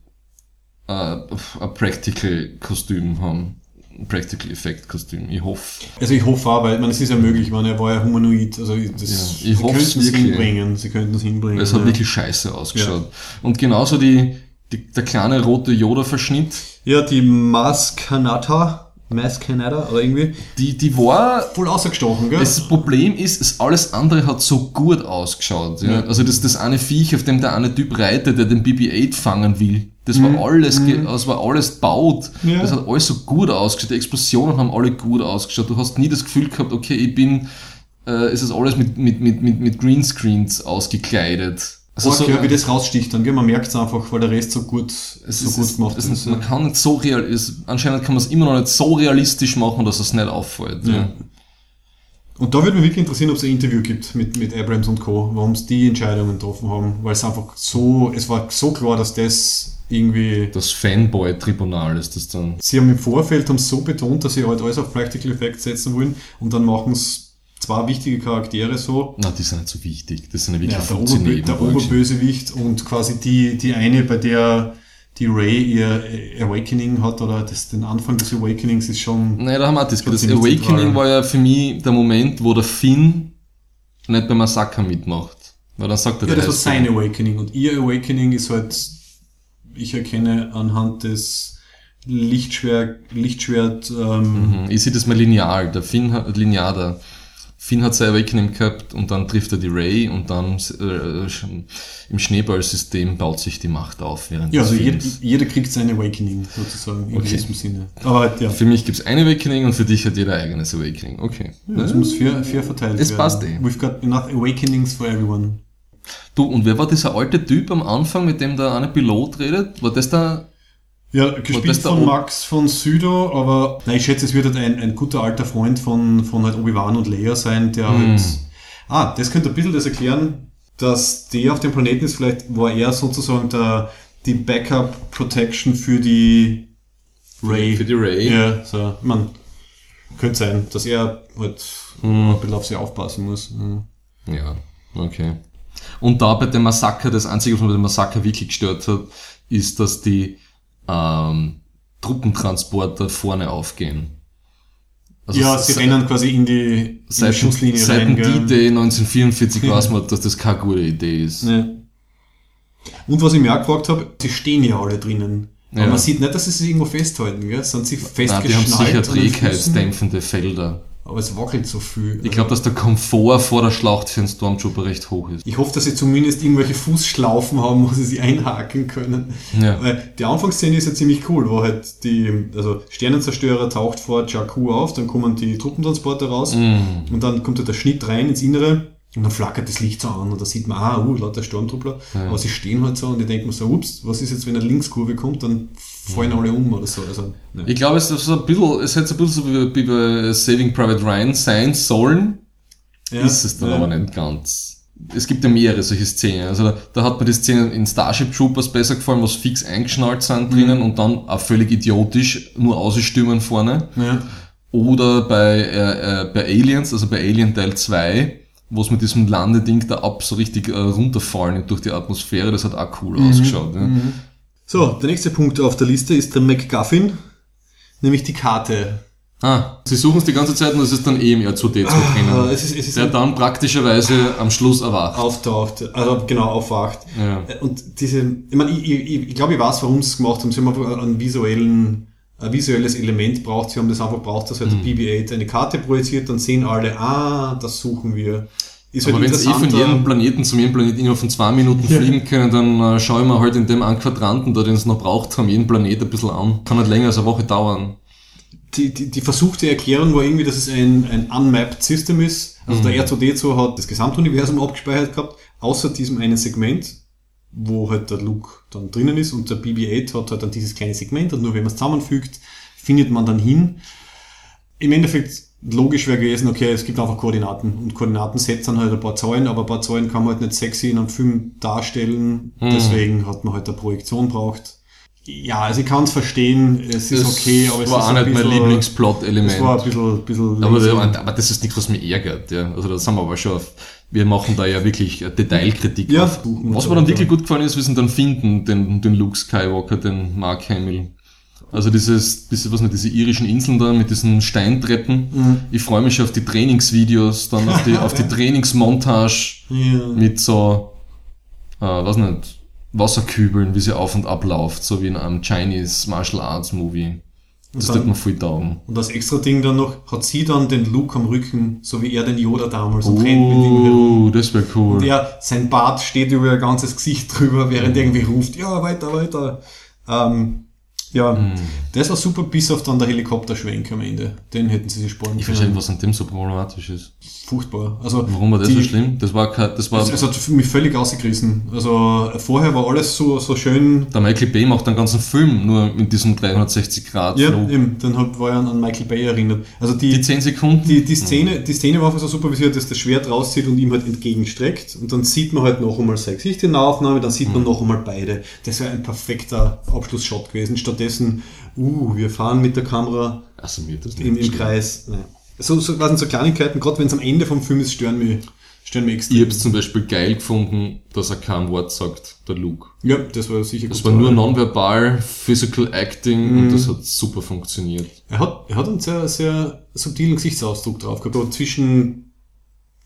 äh, ein Practical-Kostüm haben. Ein Practical-Effekt-Kostüm. Ich hoffe. Also ich hoffe auch, weil man, es ist ja möglich, ich meine, er war ja humanoid, also das, Ja, ich sie könnten es hinbringen, sie könnten es hinbringen. Es hat ja. wirklich scheiße ausgeschaut. Und genauso die, die, der kleine rote Yoda-Verschnitt, Ja, die Mars Kanata, Mars Kanata oder irgendwie, die, die war voll ausgestochen, gell? Das Problem ist, es, alles andere hat so gut ausgeschaut. Ja? Ja. Also das, das eine Viech, auf dem der eine Typ reitet, der den BB-8 fangen will. Das Mhm. war alles, ge- das war alles baut. Ja. Das hat alles so gut ausgeschaut. Die Explosionen haben alle gut ausgeschaut. Du hast nie das Gefühl gehabt, okay, ich bin, äh, es ist alles mit, mit, mit, mit, mit Greenscreens ausgekleidet. Also so, wie das raussticht dann, gell? Man merkt es einfach, weil der Rest so gut, es so ist, gut gemacht es, ist. man kann nicht so real, es, anscheinend kann man es immer noch nicht so realistisch machen, dass es nicht auffällt. Ja. Ja. Und da würde mich wirklich interessieren, ob es ein Interview gibt mit, mit Abrams und Co., warum sie die Entscheidungen getroffen haben, weil es einfach so, es war so klar, dass das irgendwie, Das Fanboy-Tribunal ist das dann. sie haben im Vorfeld haben so betont, dass sie halt alles auf Practical Effects setzen wollen und dann machen es zwei wichtige Charaktere so, Na, die sind nicht so wichtig. Das sind ja wirklich ja, der, Oberbö der. Oberbösewicht und quasi die, die eine, bei der die Ray ihr Awakening hat oder das, den Anfang des Awakenings ist schon, Nein, da haben wir das. Das Awakening zentral. war ja für mich der Moment, wo der Finn nicht beim Massaker mitmacht. Weil dann sagt er, ja, das war sein. Awakening und ihr Awakening ist halt ich erkenne anhand des Lichtschwer, Lichtschwert, ähm, Mhm. Ich sehe das mal lineal. Der Finn hat, linear, der Finn hat sein Awakening gehabt und dann trifft er die Ray und dann äh, im Schneeballsystem baut sich die Macht auf während ja, also jeder, jeder kriegt sein Awakening sozusagen in Okay. diesem Sinne. Aber ja, Für mich gibt's ein Awakening und für dich hat jeder eigenes Awakening. Okay. das muss fair, fair verteilt Es werden. passt eh. We've got enough Awakenings for everyone. Du, und wer war dieser alte Typ am Anfang, mit dem der eine Pilot redet? War das da? Ja, gespielt von? Max von Südo, aber nein, ich schätze, es wird halt ein, ein guter alter Freund von, von halt Obi-Wan und Leia sein, der Hm. halt. Ah, das könnte ein bisschen das erklären, dass der auf dem Planeten ist, vielleicht war er sozusagen der, die Backup Protection für die Ray. Für die Ray. Ja, so, man, könnte sein, dass er halt Hm. ein bisschen auf sie aufpassen muss. Ja. Ja, okay. Und da bei dem Massaker, das Einzige, was mir bei dem Massaker wirklich gestört hat, ist, dass die ähm, Truppentransporter vorne aufgehen. Also ja, sie rennen quasi in die, in die Seit, Schusslinie seit rein. dem gell? D-Day 1944 weiß man, dass das keine gute Idee ist. Ja. Und was ich mir auch gefragt habe, die stehen ja alle drinnen. Aber Ja. man sieht nicht, dass sie sich irgendwo festhalten, gell? Sind sie Nein, festgeschnallt die haben sicher trägheitsdämpfende Felder. Aber es wackelt so viel. Ich glaube, dass der Komfort vor der Schlacht für einen Stormtrooper recht hoch ist. ich hoffe, dass sie zumindest irgendwelche Fußschlaufen haben, wo sie sich einhaken können. Ja. Weil die Anfangsszene ist ja ziemlich cool, wo halt die, also Sternenzerstörer taucht vor Jakku auf, dann kommen die Truppentransporter raus Mm. und dann kommt halt der Schnitt rein ins Innere und dann flackert das Licht so an und da sieht man, ah, uh, lauter Sturmtruppler. Aber sie stehen halt so und ich denke mir so, ups, was ist jetzt, wenn eine Linkskurve kommt, dann fallen alle um oder so. Also, ne. Ich glaube, es ist ein bisschen, es hätte so ein bisschen so wie, bei Saving Private Ryan sein sollen, Ja, ist es dann ja. aber nicht ganz. Es gibt ja mehrere solche Szenen. Also da, da hat mir die Szene in Starship Troopers besser gefallen, was fix eingeschnallt sind drinnen und dann auch völlig idiotisch nur ausstürmen vorne. Ja. Oder bei, äh, äh, bei Aliens, also bei Alien Teil 2, wo es mit diesem Landeding da ab so richtig äh, runterfallen durch die Atmosphäre, das hat auch cool ausgeschaut. Ja. So, der nächste Punkt auf der Liste ist der MacGuffin, nämlich die Karte. Ah, sie suchen es die ganze Zeit und es ist dann eh im R2D2 Ah, es ist, es ist der dann praktischerweise am Schluss erwacht. auftaucht, also genau aufwacht. Ja. Und diese, ich meine, ich, ich, ich glaube, ich weiß, warum sie es gemacht haben. Sie haben einfach einen visuellen, ein visuelles Element braucht. Sie haben das einfach braucht, dass halt Hm. der BB-8 eine Karte projiziert, dann sehen alle, ah, das suchen wir. Ist Aber wenn sie eh von jedem Planeten zum jedem Planeten innerhalb von zwei Minuten fliegen können, dann äh, schaue ich mir halt in dem einen Quadranten, da den es noch braucht haben, jeden Planet ein bisschen an. Kann halt länger als eine Woche dauern. die, die, die versuchte Erklärung war irgendwie, dass es ein, ein unmapped System ist. Also Mhm. der R2D2 hat das Gesamtuniversum abgespeichert gehabt, außer diesem einen Segment, wo halt der Luke dann drinnen ist und der BB-8 hat halt dann dieses kleine Segment und nur wenn man es zusammenfügt, findet man dann hin. Im Endeffekt logisch wäre gewesen, okay, es gibt einfach Koordinaten und Koordinatensets sind halt ein paar Zahlen, aber ein paar Zahlen kann man halt nicht sexy in einem Film darstellen, Mhm. deswegen hat man halt eine Projektion braucht. Ja, also ich kann es verstehen, es ist okay, aber es war ist auch nicht mein Lieblingsplot-Element. es war ein bisschen, bisschen Aber, aber das ist nichts, was mich ärgert. Ja. Also da sind wir aber schon auf, wir machen da ja wirklich Detailkritik Ja. auf. Was mir dann wirklich gut gefallen ist, wir sind dann finden, den, den Luke Skywalker, den Mark Hamill. Also dieses, diese, was nicht, diese irischen Inseln da mit diesen Steintreppen. Mhm. Ich freue mich auf die Trainingsvideos, dann auf die, auf die <laughs> Trainingsmontage ja. mit so, äh, was nicht, Wasserkübeln, wie sie auf und ab läuft, so wie in einem Chinese Martial Arts Movie. Das tut mir viel taugen. Und das extra Ding dann noch, hat sie dann den Luke am Rücken, so wie er den Yoda damals und rennt mit ihm herum. Oh, das wäre cool. Und er, sein Bart steht über ihr ganzes Gesicht drüber, während er irgendwie ruft, ja, weiter, weiter. Ähm, ja, Hm. das war super, bis auf dann der Helikopterschwenk am Ende. Den hätten sie sich sparen Ich verstehe nicht, was an dem so problematisch ist. Furchtbar. Also, Warum war das die- so schlimm? Das war kein, das war, Es, es hat mich völlig ausgerissen. Also, vorher war alles so, so schön der Michael Bay macht einen ganzen Film nur mit diesem 360 Grad Ja, Flug. eben, dann hab, war ich an, an Michael Bay erinnert. Also die, Die 10 Sekunden? die, die, Szene, die Szene war einfach so super, wie halt das, das Schwert rauszieht und ihm halt entgegenstreckt. Und dann sieht man halt noch einmal sein Gesicht in der Aufnahme, dann sieht man noch einmal beide. Das wäre ein perfekter Abschlussshot gewesen. Stattdessen, uh, wir fahren mit der Kamera Also im, im Kreis. Nein. So, so, was sind so Kleinigkeiten, gerade wenn es am Ende vom Film ist, stören mich, stören mich extrem. Ich hab's zum Beispiel geil gefunden, dass er kein Wort sagt, der Luke. ja, das war sicher Das war nur nonverbal, physical acting Mhm. und das hat super funktioniert. Er hat, er hat einen sehr, sehr subtilen Gesichtsausdruck drauf gehabt. Zwischen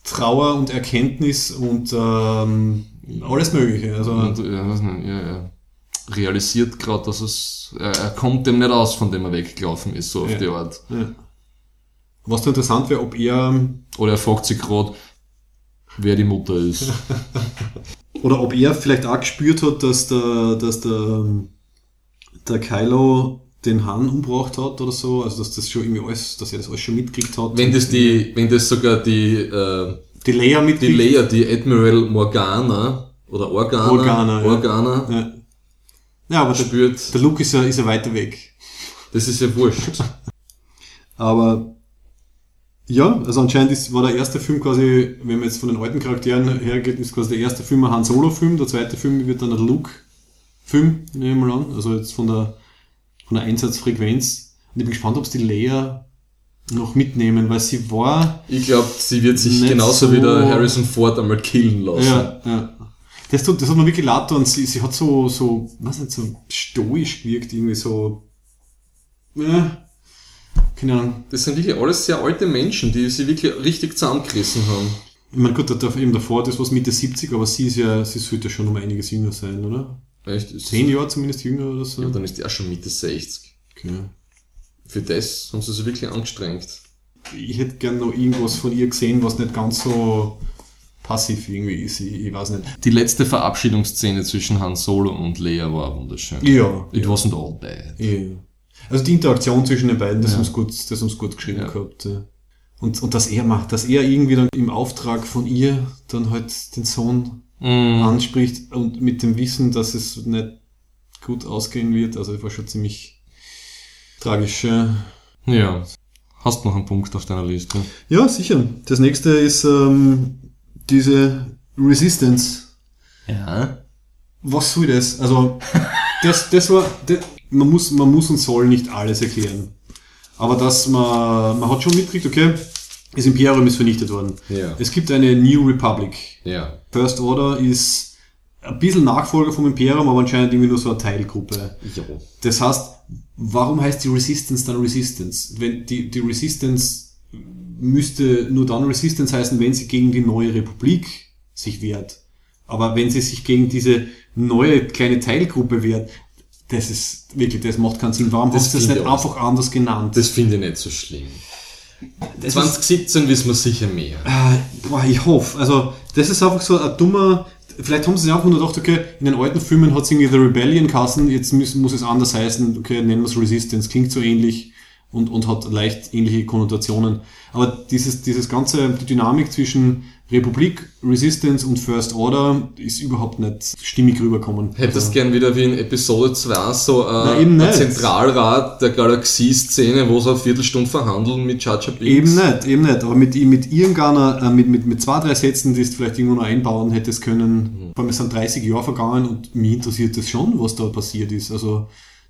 Trauer und Erkenntnis und ähm, alles Mögliche. Also Und, ja, nicht, ja, ja. Realisiert gerade, dass es, er, er kommt dem nicht aus, von dem er weggelaufen ist, so auf Ja. die Art. Ja. Was da interessant wäre, ob er Oder er fragt sich gerade, wer die Mutter ist. <laughs> oder ob er vielleicht auch gespürt hat, dass der, dass der, der Kylo den Han umgebracht hat oder so, also dass das schon irgendwie alles, dass er das alles schon mitgekriegt hat. wenn das die, wenn das sogar die, äh, die Leia die mitkriegt. Leia, die Admiral Morgana, oder Organa, Organa, ja. Organa Ja. Ja, aber der, spürt, der Luke ist ja, ist ja weiter weg. das ist ja wurscht. <laughs> Aber ja, also anscheinend ist, war der erste Film quasi, wenn man jetzt von den alten Charakteren hergeht, ist quasi der erste Film ein Han Solo-Film, der zweite Film wird dann ein Luke-Film, nehmen wir mal an. Also jetzt von der, von der Einsatzfrequenz. Und ich bin gespannt, ob es die Leia noch mitnehmen, weil sie war, Ich glaube, sie wird sich genauso so- wie der Harrison Ford einmal killen lassen. ja, ja. Das, tut, das hat mir wirklich leid und sie, sie hat so, so, was nicht, so stoisch gewirkt, irgendwie so, ja, keine Ahnung. Das sind wirklich alles sehr alte Menschen, die sie wirklich richtig zusammengerissen haben. Ich meine, gut, da eben davor, das war Mitte 70, aber sie ist ja, sie sollte ja schon um einiges jünger sein, oder? Echt? Ist- Zehn Jahre zumindest jünger oder so. Ja, dann ist auch schon Mitte 60. Okay. Für das haben sie sich wirklich angestrengt. Ich hätte gern noch irgendwas von ihr gesehen, was nicht ganz so passiv irgendwie ist. Ich, ich weiß nicht. Die letzte Verabschiedungsszene zwischen Han Solo und Leia war wunderschön. Ja. It wasn't all bad. ja. Also die Interaktion zwischen den beiden, das Ja. haben sie gut, das haben sie gut geschrieben Ja. gehabt. Ja. Und, und dass er macht, dass er irgendwie dann im Auftrag von ihr dann halt den Sohn Mm. anspricht und mit dem Wissen, dass es nicht gut ausgehen wird. Also das war schon ziemlich tragisch. Ja. Ja. Hast noch einen Punkt auf deiner Liste? Ja, sicher. Das nächste ist ähm, diese Resistance. Ja. Was soll das? Also, das, das war, das, man, muss, man muss und soll nicht alles erklären. Aber dass man, man hat schon mitgekriegt, okay, das Imperium ist vernichtet worden. Ja. Es gibt eine New Republic. Ja. First Order ist ein bisschen Nachfolger vom Imperium, aber anscheinend irgendwie nur so eine Teilgruppe. Jo. Das heißt, warum heißt die Resistance dann Resistance? Wenn die, die Resistance müsste nur dann Resistance heißen, wenn sie gegen die neue Republik sich wehrt. Aber wenn sie sich gegen diese neue kleine Teilgruppe wehrt, das ist wirklich, das macht keinen Sinn. Warum Das hast du das nicht ich auch. einfach anders genannt? Das finde ich nicht so schlimm. Das ist- 2017 wissen wir sicher mehr. Äh, boah, ich hoffe. Also, das ist einfach so ein dummer. Vielleicht haben sie sich einfach nur gedacht, okay, in den alten Filmen hat es irgendwie The Rebellion kassen, jetzt muss, muss es anders heißen, okay, nennen wir es Resistance, klingt so ähnlich und, und hat leicht ähnliche Konnotationen. Aber dieses, dieses ganze, die Dynamik zwischen Republik, Resistance und First Order ist überhaupt nicht stimmig rüberkommen. Hättest Also, gern wieder wie in Episode 2 so äh, ein. Zentralrat der Galaxie-Szene, wo sie eine Viertelstunde verhandeln mit Jar Binks. Eben nicht, eben nicht. Aber mit, mit irgendeiner, äh, mit, mit, mit zwei, drei Sätzen, die du vielleicht irgendwo noch einbauen hättest können, vor allem es sind 30 Jahre vergangen und mich interessiert das schon, was da passiert ist. Also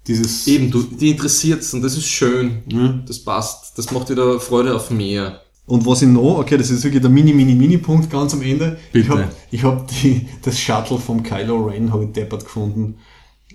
dieses. Eben, du, die interessiert's und das ist schön. Ja. Das passt. Das macht wieder Freude auf mehr. Und was ich noch, okay, das ist wirklich der mini, mini, mini Punkt ganz am Ende. Bitte. Ich habe ich hab die, das Shuttle vom Kylo Ren hab ich deppert gefunden.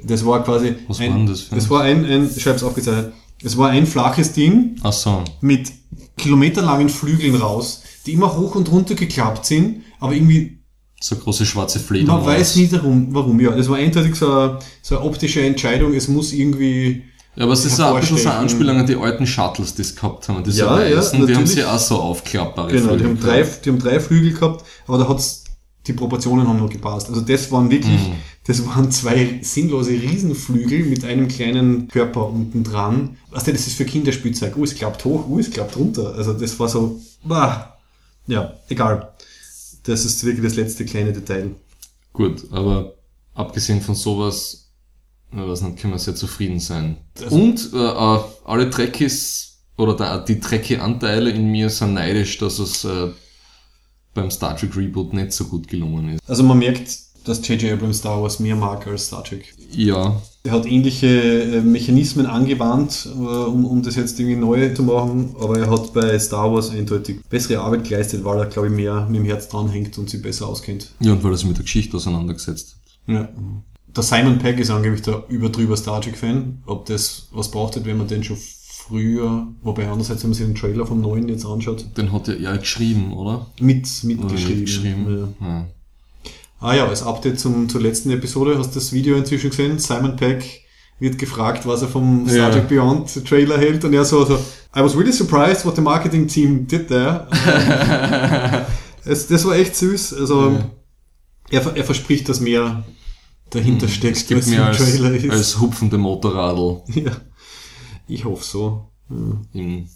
Das war quasi. Was ein, war denn das Das ein- war ein, ein ich hab's aufgezeichnet. Es war ein flaches Ding, Ach so. mit kilometerlangen Flügeln raus, die immer hoch und runter geklappt sind, aber irgendwie, So große schwarze Fledermaus. man weiß nicht warum, warum. Ja, das war eindeutig so eine, so eine optische Entscheidung, es muss irgendwie, Ja, aber es ist auch ein bisschen so eine. Anspielung an die alten Shuttles, die es gehabt haben, diese Ja, ja, weißen, die haben sie auch so aufklappbare genau, die haben, Flügel drei, die haben drei Flügel gehabt, aber da hat's, die Proportionen haben noch gepasst. Also das waren wirklich, Mhm. das waren zwei sinnlose Riesenflügel mit einem kleinen Körper unten dran. Weißt du, das ist für Kinderspielzeug. Uh, es klappt hoch, uh, es klappt runter. Also das war so, bah. ja, egal. Das ist wirklich das letzte kleine Detail. Gut, aber abgesehen von sowas, ich weiß nicht, können wir sehr zufrieden sein. Also- Und äh, äh, alle Trekkies oder da, die Trekkie-Anteile in mir sind neidisch, dass es äh, beim Star Trek Reboot nicht so gut gelungen ist. Also man merkt, dass J.J. Abrams Star Wars mehr mag als Star Trek. Ja, hat ähnliche äh, Mechanismen angewandt, äh, um, um das jetzt irgendwie neu zu machen, aber er hat bei Star Wars eindeutig bessere Arbeit geleistet, weil er, glaube ich, mehr mit dem Herz dranhängt und sich besser auskennt. ja, und weil er sich mit der Geschichte auseinandergesetzt hat. Ja. Der Simon Pegg ist angeblich der überdrüber Star Trek-Fan. Ob das was braucht wenn man den schon früher, wobei andererseits, wenn man sich den Trailer vom neuen jetzt anschaut, Den hat er ja geschrieben, oder? mit, mitgeschrieben. geschrieben. Ja. Ah ja, als Update zum, zur letzten Episode hast du das Video inzwischen gesehen. Simon Peck wird gefragt, was er vom Star. Trek Beyond Trailer hält und er so, so I was really surprised what the marketing team did there. <laughs> es, das war echt süß. Also Ja. er, er verspricht, dass mehr dahinter steckt, Es gibt als im Trailer ist. als hupfende Motorradl <laughs> ja. Ich hoffe so. Ja. im,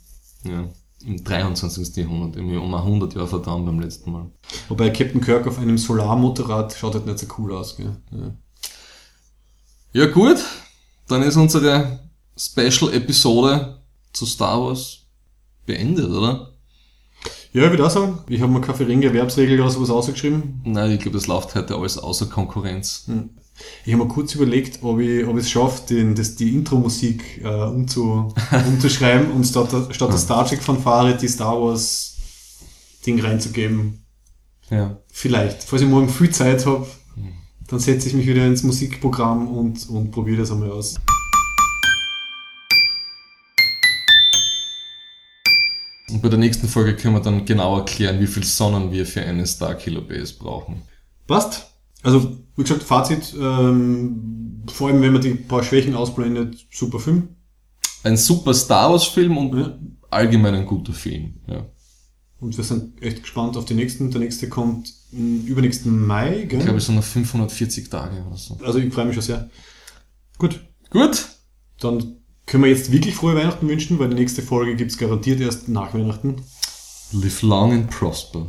ja, im 23. Jahrhundert, irgendwie um 100 Jahre verdammt beim letzten Mal. Wobei Captain Kirk auf einem Solarmotorrad schaut halt nicht so cool aus. Gell? Ja. Ja gut, dann ist unsere Special-Episode zu Star Wars beendet, oder? Ja, ich würde auch sagen, ich habe mir keine verringerte Erwerbsregel oder sowas ausgeschrieben. Nein, ich glaube, das läuft heute alles außer Konkurrenz. Ich habe mir kurz überlegt, ob ich, ob ich es schaffe, den, das, die Intro-Musik äh, umzu, <laughs> umzuschreiben und statt, der- statt der Star Trek-Fanfare die Star Wars-Ding reinzugeben. Ja. Vielleicht. Falls ich morgen viel Zeit habe, dann setze ich mich wieder ins Musikprogramm und, und probiere das einmal aus. Und bei der nächsten Folge können wir dann genau erklären, wie viel Sonnen wir für eine Starkiller Base brauchen. Passt. Also, wie gesagt, Fazit, ähm, vor allem wenn man die paar Schwächen ausblendet, super Film. Ein super Star Wars Film und Ja. allgemein ein guter Film. Ja. Und wir sind echt gespannt auf die nächsten. Der nächste kommt m, übernächsten Mai, gell? Ich glaube, es sind noch 540 Tage oder so. Also ich freue mich schon sehr. Gut, Gut, dann können wir jetzt wirklich frohe Weihnachten wünschen, weil die nächste Folge gibt's garantiert erst nach Weihnachten. live long and prosper.